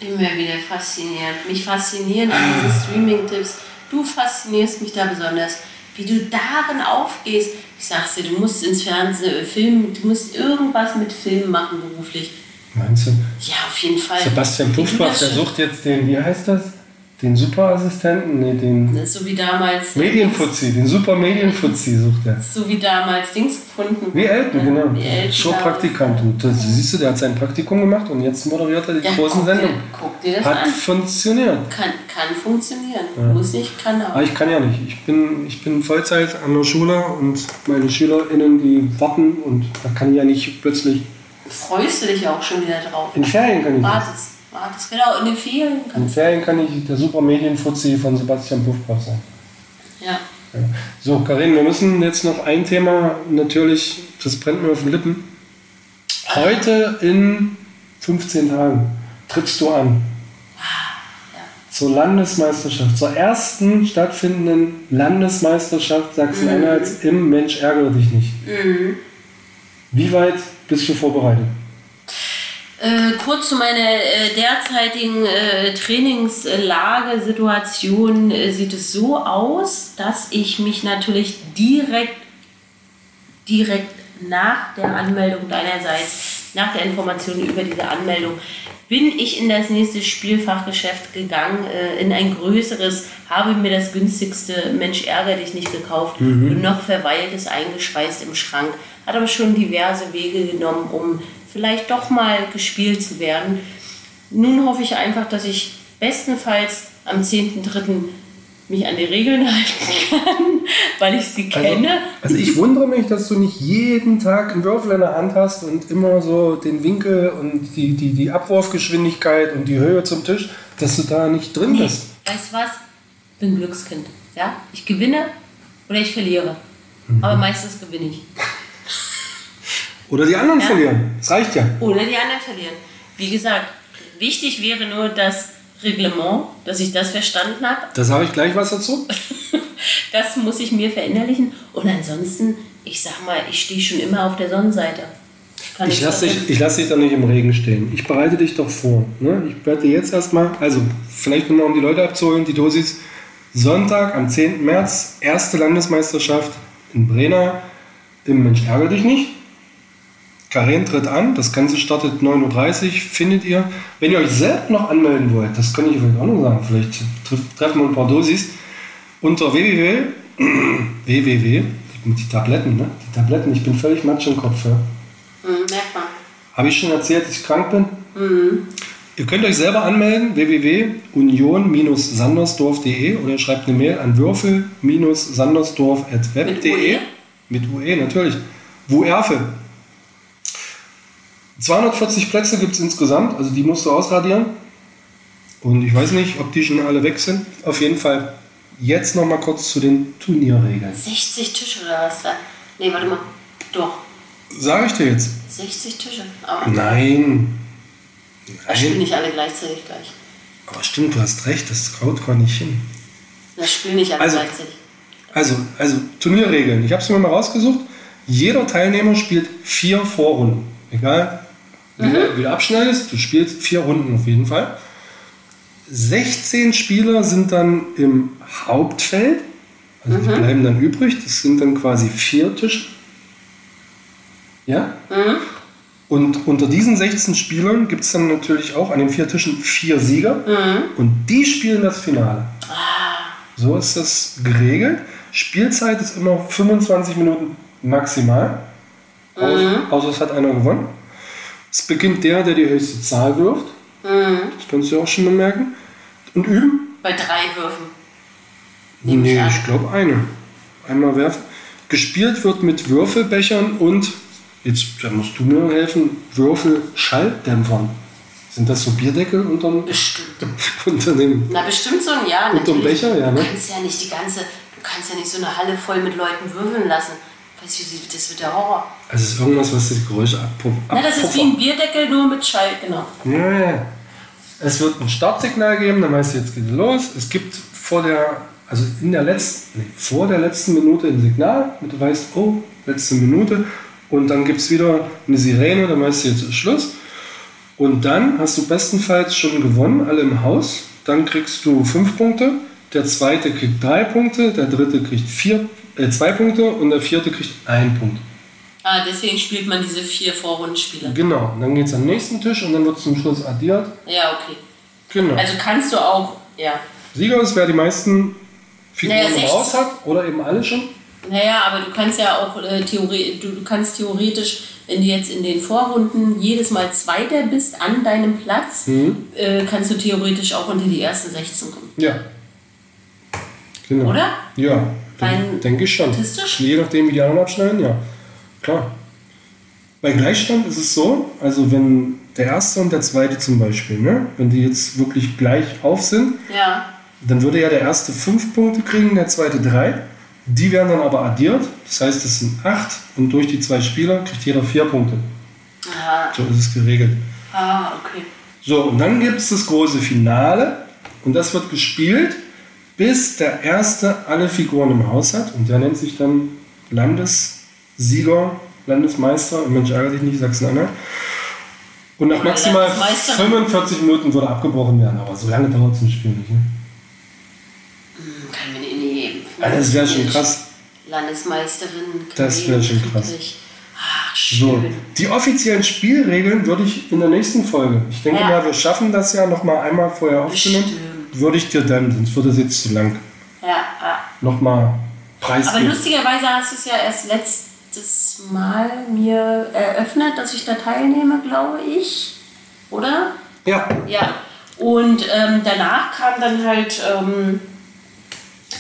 Immer wieder faszinierend. Mich faszinieren an diesen Streaming-Tipps. Du faszinierst mich da besonders, wie du darin aufgehst. Ich sag's dir, du musst ins Fernsehen, äh, Film, du musst irgendwas mit Film machen beruflich. Meinst du? Ja, auf jeden Fall. Sebastian Wie du Puffbach, das der schon- sucht jetzt den, wie heißt das? Den Superassistenten? Nee, den ist So wie damals. Medienfuzzi, den Super-Medienfuzzi sucht er. So wie damals Dings gefunden. Wie Elton, genau. Wie Elton Showpraktikant. Und das, siehst du, der hat sein Praktikum gemacht und jetzt moderiert er die Ja, großen Sendungen. Guck dir das Hat an. funktioniert. Kann, kann funktionieren. Ja. Muss nicht, kann auch. Aber ich kann ja nicht. Ich bin, ich bin Vollzeit an der Schule und meine SchülerInnen, die warten und da kann ich ja nicht plötzlich. Freust du dich auch schon wieder drauf? In Ferien kann ich das. Wartest, wartest. Genau, in den Ferien In kannst Ferien kann ich der Super-Medienfuzzi von Sebastian Puffbach sein. Ja. Ja. So, Karin, wir müssen jetzt noch ein Thema, natürlich, das brennt mir auf den Lippen. Heute in 15 Tagen trittst du an. Zur Landesmeisterschaft, zur ersten stattfindenden Landesmeisterschaft Sachsen-Anhalts im Mensch ärgere dich nicht. Wie weit bist du vorbereitet? Äh, kurz zu meiner äh, derzeitigen äh, Trainingslage, Situation äh, sieht es so aus, dass ich mich natürlich direkt, direkt nach der Anmeldung deinerseits, nach der Information über diese Anmeldung, bin ich in das nächste Spielfachgeschäft gegangen, äh, in ein größeres, habe mir das günstigste Mensch ärger dich nicht gekauft und noch verweilt es eingeschweißt im Schrank, hat aber schon diverse Wege genommen, um vielleicht doch mal gespielt zu werden. Nun hoffe ich einfach, dass ich bestenfalls am 10.3. mich an die Regeln halten kann, weil ich sie kenne. Also ich wundere mich, dass du nicht jeden Tag einen Würfel in der Hand hast und immer so den Winkel und die, die, die Abwurfgeschwindigkeit und die Höhe zum Tisch, dass du da nicht drin Nee, bist. weißt du was? Bin Glückskind. Ja? Ich gewinne oder ich verliere. Aber meistens gewinne ich. Oder die anderen Ja. verlieren. Das reicht ja. Oder die anderen verlieren. Wie gesagt, wichtig wäre nur das Reglement, dass ich das verstanden habe. Da sage ich gleich was dazu. Das muss ich mir verinnerlichen. Und ansonsten, ich sag mal, ich stehe schon immer auf der Sonnenseite. Kann Ich lasse dich, ich lass dich da nicht im Regen stehen. Ich bereite dich doch vor. Ne? Ich werde jetzt erstmal, also vielleicht nur noch um die Leute abzuholen, die Dosis. Sonntag am 10. März, erste Landesmeisterschaft in Brena im Mensch ärgere dich nicht. Karen tritt an, das Ganze startet 9.30 Uhr, findet ihr. Wenn ihr euch selbst noch anmelden wollt, das kann ich vielleicht auch noch sagen, vielleicht treff- treffen wir ein paar Dosis, unter www, www, die Tabletten, ne? Die Tabletten, ich bin völlig matsch im Kopf. Ja. Hm, man. Habe ich schon erzählt, dass ich krank bin? Ihr könnt euch selber anmelden, www.union-sandersdorf.de oder ihr schreibt eine Mail an würfel-sandersdorf.web.de. Mit UE, natürlich. Wuerfe. 240 Plätze gibt es insgesamt, also die musst du ausradieren. Und ich weiß nicht, ob die schon alle weg sind. Auf jeden Fall jetzt noch mal kurz zu den Turnierregeln. 60 Tische oder was da? Nee, warte mal. Doch. Sage ich dir jetzt? 60 Tische. Aber Nein. das spielen nicht alle gleichzeitig gleich. Aber stimmt, du hast recht, das haut gar nicht hin. Das spielen nicht alle Also- gleichzeitig. Also, also Turnierregeln. Ich habe es mir mal rausgesucht. Jeder Teilnehmer spielt vier Vorrunden. Egal, wie, du, wie du abschneidest, du spielst vier Runden auf jeden Fall. 16 Spieler sind dann im Hauptfeld. Also die bleiben dann übrig. Das sind dann quasi vier Tische. Ja? Und unter diesen 16 Spielern gibt es dann natürlich auch an den vier Tischen vier Sieger. Und die spielen das Finale. So ist das geregelt. Spielzeit ist immer 25 Minuten maximal. Außer, außer es hat einer gewonnen. Es beginnt der, der die höchste Zahl wirft. Das kannst du auch schon bemerken. Und üben. Bei drei Würfen. Nehme ich Nee, an. ich glaube eine. Einmal werfen. Gespielt wird mit Würfelbechern und, jetzt da musst du mir helfen, Würfelschalldämpfern. Sind das so Bierdeckel unterm, Bestimmt. unter dem... Na, bestimmt so ein Jahr. Unterm natürlich. Becher, ja, ne? Du kannst ja nicht die ganze, du kannst ja nicht so eine Halle voll mit Leuten würfeln lassen. Das wird der Horror. Also es ist irgendwas, was das Geräusch abpufft. Na, das ist wie ein Bierdeckel, nur mit Schall, genau. Ja, ja. Es wird ein Startsignal geben, dann weißt du, jetzt geht es los. Es gibt vor der, also in der letzten, nee, vor der letzten Minute ein Signal, damit du weißt, oh, letzte Minute. Und dann gibt es wieder eine Sirene, dann weißt du, jetzt ist Schluss. Und dann hast du bestenfalls schon gewonnen, alle im Haus. Dann kriegst du fünf Punkte. Der zweite kriegt drei Punkte, der dritte kriegt vier, äh, zwei Punkte und der vierte kriegt einen Punkt. Ah, deswegen spielt man diese vier Vorrundenspiele. Genau, und dann geht es am nächsten Tisch und dann wird zum Schluss addiert. Ja, okay. Genau. Also kannst du auch, ja. Sieger ist, wer die meisten Figuren Naja, im 16. Haus hat oder eben alle schon. Naja, aber du kannst ja auch äh, theoretisch, du, du kannst theoretisch, wenn du jetzt in den Vorrunden jedes Mal Zweiter bist an deinem Platz, Mhm. äh, kannst du theoretisch auch unter die ersten 16 kommen. Ja. Genau. Oder? Ja, Rein denke ich schon. statistisch? Je nachdem, wie die anderen abschneiden, ja. Klar. Bei Gleichstand ist es so, also wenn der erste und der zweite zum Beispiel, ne, wenn die jetzt wirklich gleich auf sind, Ja. dann würde ja der erste fünf Punkte kriegen, der zweite drei. Die werden dann aber addiert, das heißt, es sind acht und durch die zwei Spieler kriegt jeder vier Punkte. Aha. So ist es geregelt. Ah, okay. So, und dann gibt es das große Finale und das wird gespielt, bis der Erste alle Figuren im Haus hat und der nennt sich dann Landessieger, Landesmeister, und Mensch ärgere dich nicht, Sachsen-Anhalt. Und nach maximal Landesmeister. 45 Minuten würde abgebrochen werden, aber so lange dauert es im Spiel nicht. Ne? Hm, Kann mir nee. Also das wäre schon krass. Landesmeisterin. Das wär schon krass. Ach, So, die offiziellen Spielregeln würde ich in der nächsten Folge, ich denke Ja. mal, wir schaffen das ja noch mal einmal vorher aufzunehmen, Bestimmt. Würde ich dir dann, sonst würde es jetzt zu lang, Ja, ja. noch mal Aber preisgeben. lustigerweise hast du es ja erst letztes Mal mir eröffnet, dass ich da teilnehme, glaube ich. Oder? Ja, Ja. Und ähm, danach kam dann halt ähm,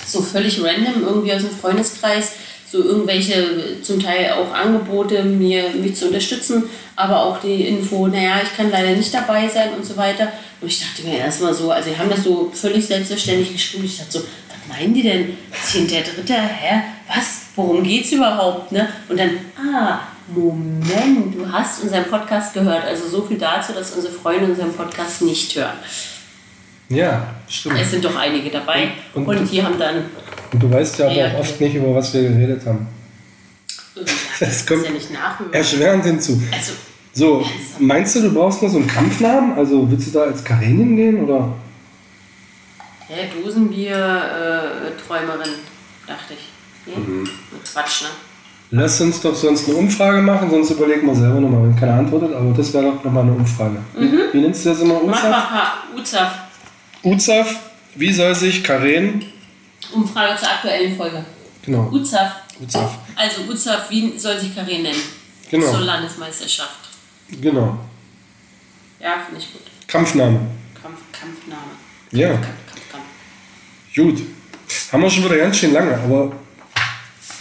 so völlig random irgendwie aus dem Freundeskreis so irgendwelche zum Teil auch Angebote, mir, mich zu unterstützen, aber auch die Info, naja, ich kann leider nicht dabei sein und so weiter. Und ich dachte mir erstmal so, also die haben das so völlig selbstverständlich geschrieben. Ich dachte so, was meinen die denn? Zehnter, dritter, hä? Was? Worum geht's überhaupt? Ne? Und dann, ah, Moment, du hast unseren Podcast gehört. Also so viel dazu, dass unsere Freunde unseren Podcast nicht hören. ja, stimmt. Es sind doch einige dabei. Und- Und, und- die haben dann, Und du weißt ja aber Ja, auch oft nicht, über was wir geredet haben. äh, Das kommt ja nicht nachhören. erschwerend hinzu. Also, So, meinst du, du brauchst noch so einen Kampfnamen? Also willst du da als Karenin gehen oder? hä, Dosenbier-Träumerin, dachte ich. Nee? Mhm. Quatsch, ne? Lass uns doch sonst eine Umfrage machen, sonst überlegen wir selber nochmal, wenn keiner antwortet. Aber das wäre doch nochmal eine Umfrage. Wie nennst du das immer? Mach Uzaf? mal ein paar Uzaf. Uzaf, wie soll sich Karen, Umfrage zur aktuellen Folge. genau, Uzaf. Uzaf, Also Uzaf, wie soll sich Karin nennen? Genau. Zur Landesmeisterschaft. genau, Ja, finde ich gut. Kampfname. Kampf, Kampfname. Ja, Kampf, Kampf, Kampf. gut. Haben wir schon wieder ganz schön lange, aber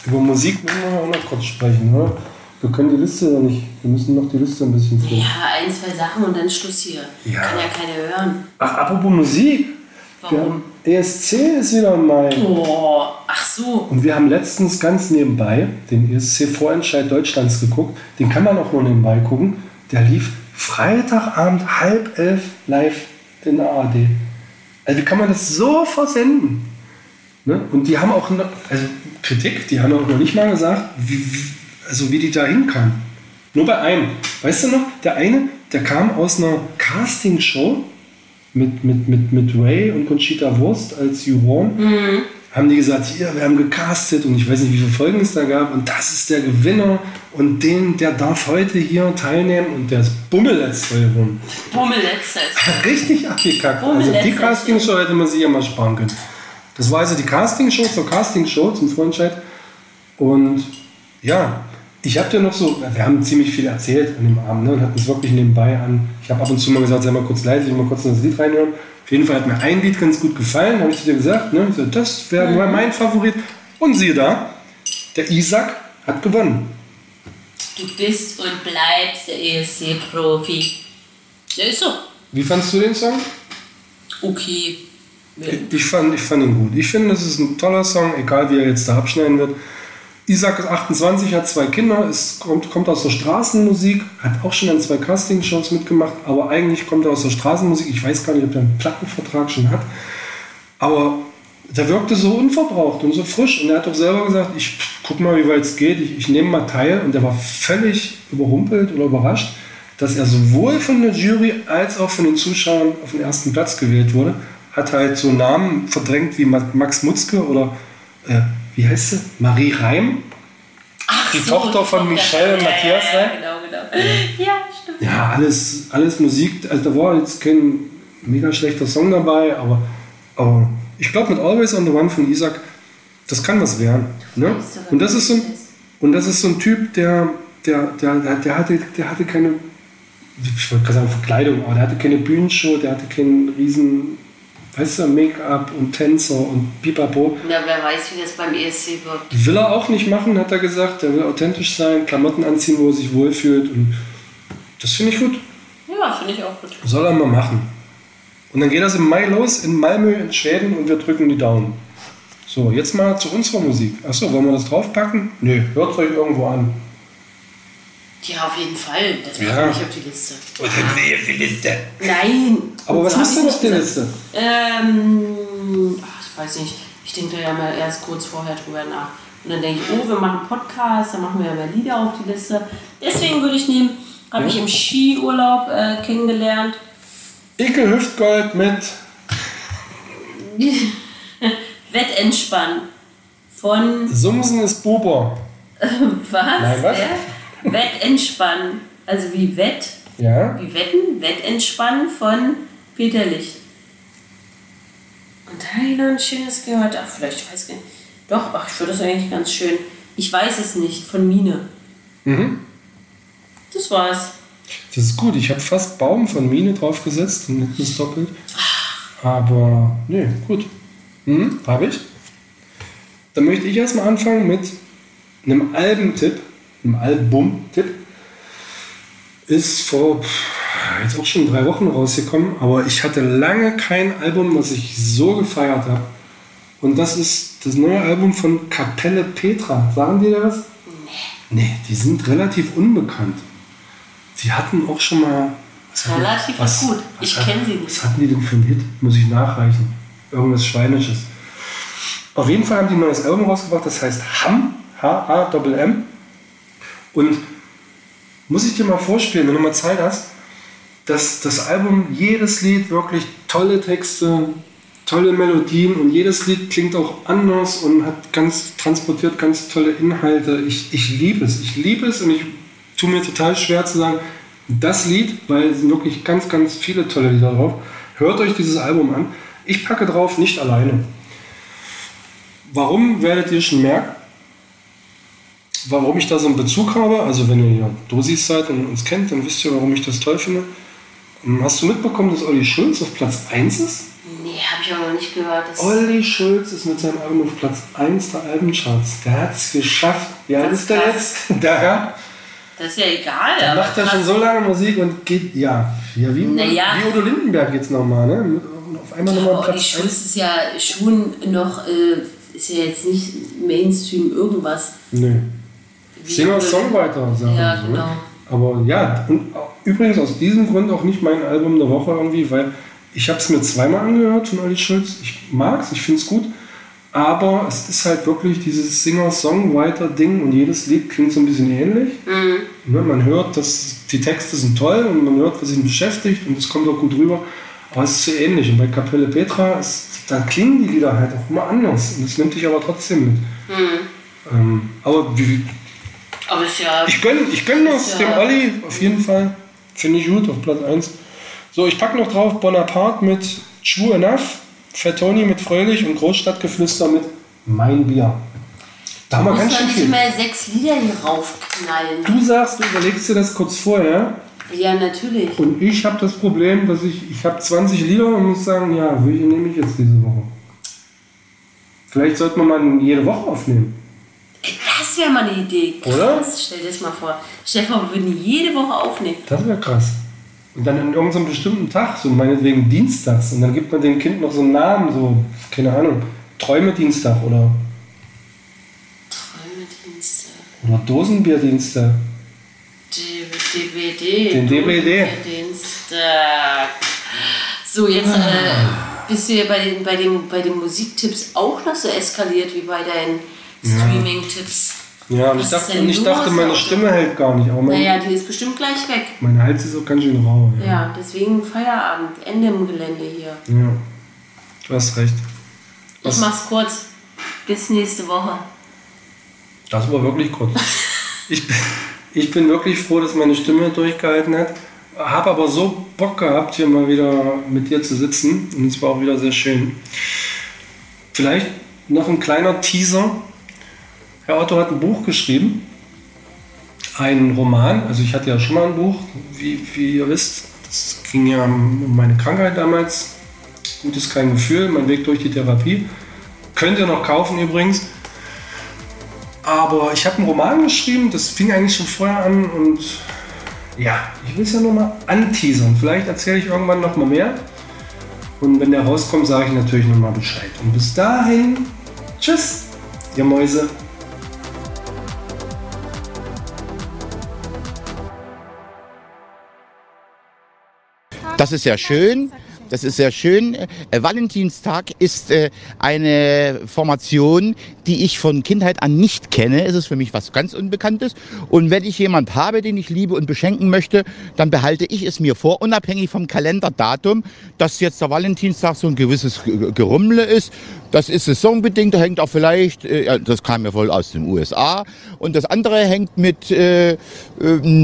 über Musik müssen wir auch noch kurz sprechen, oder? Wir können die Liste ja nicht, wir müssen noch die Liste ein bisschen füllen. Ja, ein, zwei Sachen und dann Schluss hier. Ja. Kann ja keiner hören. Ach, apropos Musik. Warum? ESC ist wieder Mai. Oh, ach so. Und wir haben letztens ganz nebenbei den ESC-Vorentscheid Deutschlands geguckt. Den kann man auch nur nebenbei gucken. Der lief Freitagabend halb elf live in der ARD. Also wie kann man das so versenden? Ne? Und die haben auch, noch, also Kritik, die haben auch noch nicht mal gesagt, wie, also wie die da hinkam. Nur bei einem. Weißt du noch, der eine, der kam aus einer Castingshow mit, mit, mit, mit Ray und Conchita Wurst als Juroren. Haben die gesagt, hier, wir haben gecastet und ich weiß nicht, wie viele Folgen es da gab und das ist der Gewinner und den, der darf heute hier teilnehmen und der ist Bummelletzter geworden. Bummel letztes. Richtig abgekackt. Bummel Also die. Castingshow hätte man sich ja mal sparen können. Das war also die Castingshow zur Castingshow zum Vorentscheid. Und ja, Ich habe dir noch so, wir haben ziemlich viel erzählt an dem Abend ne, und hatten es wirklich nebenbei an. Ich habe ab und zu mal gesagt, sei mal kurz leise, ich will mal kurz in das Lied reinhören. Auf jeden Fall hat mir ein Lied ganz gut gefallen, habe ich dir gesagt. Ne? Ich so, das wäre Mhm. mein Favorit. Und siehe da, der Isaac hat gewonnen. Du bist und bleibst der ESC-Profi. Ja, ist so. Wie fandst du den Song? Okay. Ich fand, ich fand ihn gut. Ich finde, das ist ein toller Song, egal wie er jetzt da abschneiden wird. Isaac ist 28, hat zwei Kinder, ist, kommt, kommt aus der Straßenmusik, hat auch schon an zwei Castingshows mitgemacht, aber eigentlich kommt er aus der Straßenmusik. Ich weiß gar nicht, ob er einen Plattenvertrag schon hat. Aber der wirkte so unverbraucht und so frisch. Und er hat auch selber gesagt, ich guck mal, wie weit es geht, ich, ich nehme mal teil. Und er war völlig überrumpelt oder überrascht, dass er sowohl von der Jury als auch von den Zuschauern auf den ersten Platz gewählt wurde. Hat halt so Namen verdrängt wie Ma- Max Mutzke oder äh, wie heißt sie? Marie Reim. die so, Tochter von. Michelle und Ja, Matthias ja, Reim. Genau, genau. Ja, stimmt. Ja, alles, alles Musik. Also da war jetzt kein mega schlechter Song dabei, aber, aber ich glaube mit Always on the One von Isaac, das kann was werden. Ne? Und das ist so ein, und das ist so ein Typ, der, der, der, der, der hatte, der hatte keine, ich wollte gerade sagen Verkleidung, aber der hatte keine Bühnenshow, der hatte keinen riesen, weißt du, Make-up und Tänzer und Pipapo. Na, wer weiß, wie das beim ESC wird. Will er auch nicht machen, hat er gesagt. Er will authentisch sein, Klamotten anziehen, wo er sich wohlfühlt. Und das finde ich gut. Ja, finde ich auch gut. Soll er mal machen. Und dann geht das im Mai los in Malmö in Schweden und wir drücken die Daumen. So, jetzt mal zu unserer Musik. Achso, wollen wir das draufpacken? Nö, hört euch irgendwo an. Ja, auf jeden Fall. Das macht Ja. nicht auf die Liste. Nee, die Liste. Nein. Aber was du zwar- auf der Liste? Ähm, ach, ich weiß nicht. Ich denke da ja mal erst kurz vorher drüber nach. Und dann denke ich, oh, wir machen Podcast, dann machen wir ja mehr Lieder auf die Liste. Deswegen würde ich nehmen, habe ich im Skiurlaub äh, kennengelernt. Icke Hüftgold mit Wettentspann von Sumsen ist Buber. was? Nein, was? Wer? Wettentspann. Also wie Wett, Ja? wie Wetten, Wettentspann von Peter Licht. Und ein schönes gehört. Ach, vielleicht, ich weiß gar nicht. Doch, ach, ich finde das eigentlich ganz schön. Ich weiß es nicht, von Mine. Mhm. Das war's. Das ist gut. Ich habe fast Baum von Mine draufgesetzt und das doppelt. Aber, nee, gut. Mhm, habe ich. Dann möchte ich erstmal anfangen mit einem Albentipp. Einem Album-Tipp. Ist vor jetzt auch schon drei Wochen rausgekommen, aber ich hatte lange kein Album, was ich so gefeiert habe. Und das ist das neue Album von Kapelle Petra. Sagen die da was? Nee. Nee, die sind relativ unbekannt. Sie hatten auch schon mal. was Relativ gut. Ich hat- kenn sie nicht. Was hatten die denn für einen Hit? Muss ich nachreichen. Irgendwas Schweinisches. Auf jeden Fall haben die ein neues Album rausgebracht, das heißt Ham, H-A-M-M. Und muss ich dir mal vorspielen, wenn du mal Zeit hast, dass das Album, jedes Lied wirklich tolle Texte, tolle Melodien und jedes Lied klingt auch anders und hat ganz transportiert ganz tolle Inhalte. Ich, ich liebe es, ich liebe es und ich tue mir total schwer zu sagen, das Lied, weil es sind wirklich ganz, ganz viele tolle Lieder drauf. Hört euch dieses Album an. Ich packe drauf nicht alleine. Warum werdet ihr schon merken? Warum ich da so einen Bezug habe? Also wenn ihr ja Dosis seid und uns kennt, dann wisst ihr, warum ich das toll finde. Ähm, Hast du mitbekommen, dass Olli Schulz auf Platz 1 ist? Nee, habe ich auch noch nicht gehört. Olli Schulz ist mit seinem Album auf Platz 1 der Albencharts. Der hat es geschafft. Alt Das ist der krass. jetzt? Der Herr. Das ist ja egal. Der macht ja schon so lange Musik und geht, ja, ja wie, Naja. wie Udo Lindenberg jetzt nochmal, ne? Auf einmal nochmal Aber Olli Platz Schulz 1. ist ja schon noch, äh, ist ja jetzt nicht Mainstream irgendwas. Nö. Singer-Songwriter, sagen Ja, sie, genau. Ne? Aber ja, und übrigens aus diesem Grund auch nicht mein Album der Woche irgendwie, weil ich habe es mir zweimal angehört von Olli Schulz. Ich mag es, ich finde es gut. Aber es ist halt wirklich dieses Singer-Songwriter-Ding und jedes Lied klingt so ein bisschen ähnlich. Mhm. Ne, man hört, dass die Texte sind toll und man hört, was ihn beschäftigt und es kommt auch gut rüber. Aber es ist so ähnlich. Und bei Kapelle Petra, ist, da klingen die Lieder halt auch immer anders. Und das nimmt dich aber trotzdem mit. Ähm, aber wie, Aber ist ja. ich gönne ich gönn das Ja. dem Olli auf jeden Fall. Finde ich gut auf Platz 1. So, ich packe noch drauf Bonaparte mit True Enough, Fettoni mit Fröhlich und Großstadtgeflüster mit Mein Bier. Da haben wir ganz schön viel. immer sechs Lieder hier raufknallen. Du sagst, du überlegst dir das kurz vorher. Ja, natürlich. Und ich habe das Problem, dass ich, ich habe 20 Lieder und muss sagen, ja, welche nehme ich jetzt diese Woche? Vielleicht sollte man mal jede Woche aufnehmen. Das wäre mal eine Idee. Krass, Oder? Stell dir das mal vor. Vor, wir würden jede Woche aufnehmen. Das wäre krass. Und dann an irgendeinem bestimmten Tag, so meinetwegen Dienstags. Und dann gibt man dem Kind noch so einen Namen, so, keine Ahnung, Träume-Dienstag oder, Träumedienste. oder Dosenbier-Dienstag. DVD. Den DVD. Dienstag. So, jetzt äh, bist du ja bei den, bei, den, bei den Musiktipps auch noch so eskaliert wie bei deinen Streaming-Tipps. Ja, und ich Was dachte, und ich dachte meine? Stimme hält gar nicht. Aber mein, Naja, die ist bestimmt gleich weg. mein Hals ist auch ganz schön rau. Ja. Ja, deswegen Feierabend. Ende im Gelände hier. ja. Du hast recht. Ich Was? mach's kurz. Bis nächste Woche. Das war wirklich kurz. ich, bin- ich bin wirklich froh, dass meine Stimme durchgehalten hat. Habe aber so Bock gehabt, hier mal wieder mit dir zu sitzen. Und es war auch wieder sehr schön. Vielleicht noch ein kleiner Teaser. Herr Otto hat ein Buch geschrieben. Ein Roman. Also ich hatte ja schon mal ein Buch, wie, wie ihr wisst. Das ging ja um meine Krankheit damals. Gutes kein Gefühl, mein Weg durch die Therapie. Könnt ihr noch kaufen übrigens. Aber ich habe einen Roman geschrieben, das fing eigentlich schon vorher an und ja, ich will es ja nur mal anteasern. Vielleicht erzähle ich irgendwann noch mal mehr. Und wenn der rauskommt, sage ich natürlich noch mal Bescheid. Und bis dahin, tschüss, ihr Mäuse. Das ist sehr schön. Das ist sehr schön. Äh, Valentinstag ist äh, eine Formation, die ich von Kindheit an nicht kenne. Es ist für mich was ganz Unbekanntes. Und wenn ich jemand habe, den ich liebe und beschenken möchte, dann behalte ich es mir vor, unabhängig vom Kalenderdatum, dass jetzt der Valentinstag so ein gewisses Ge- Gerummle ist. Das ist saisonbedingt, da hängt auch vielleicht, äh, das kam ja wohl aus den USA. Und das andere hängt mit äh, äh,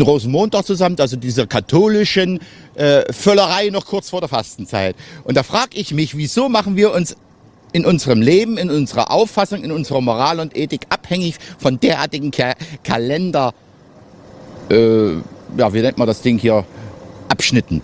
Rosenmontag zusammen, also dieser katholischen äh, Völlerei noch kurz vor der Fastenzeit. Und da frage ich mich, wieso machen wir uns in unserem Leben, in unserer Auffassung, in unserer Moral und Ethik abhängig von derartigen Ka Kalender, äh, ja, wie nennt man das Ding hier, Abschnitten.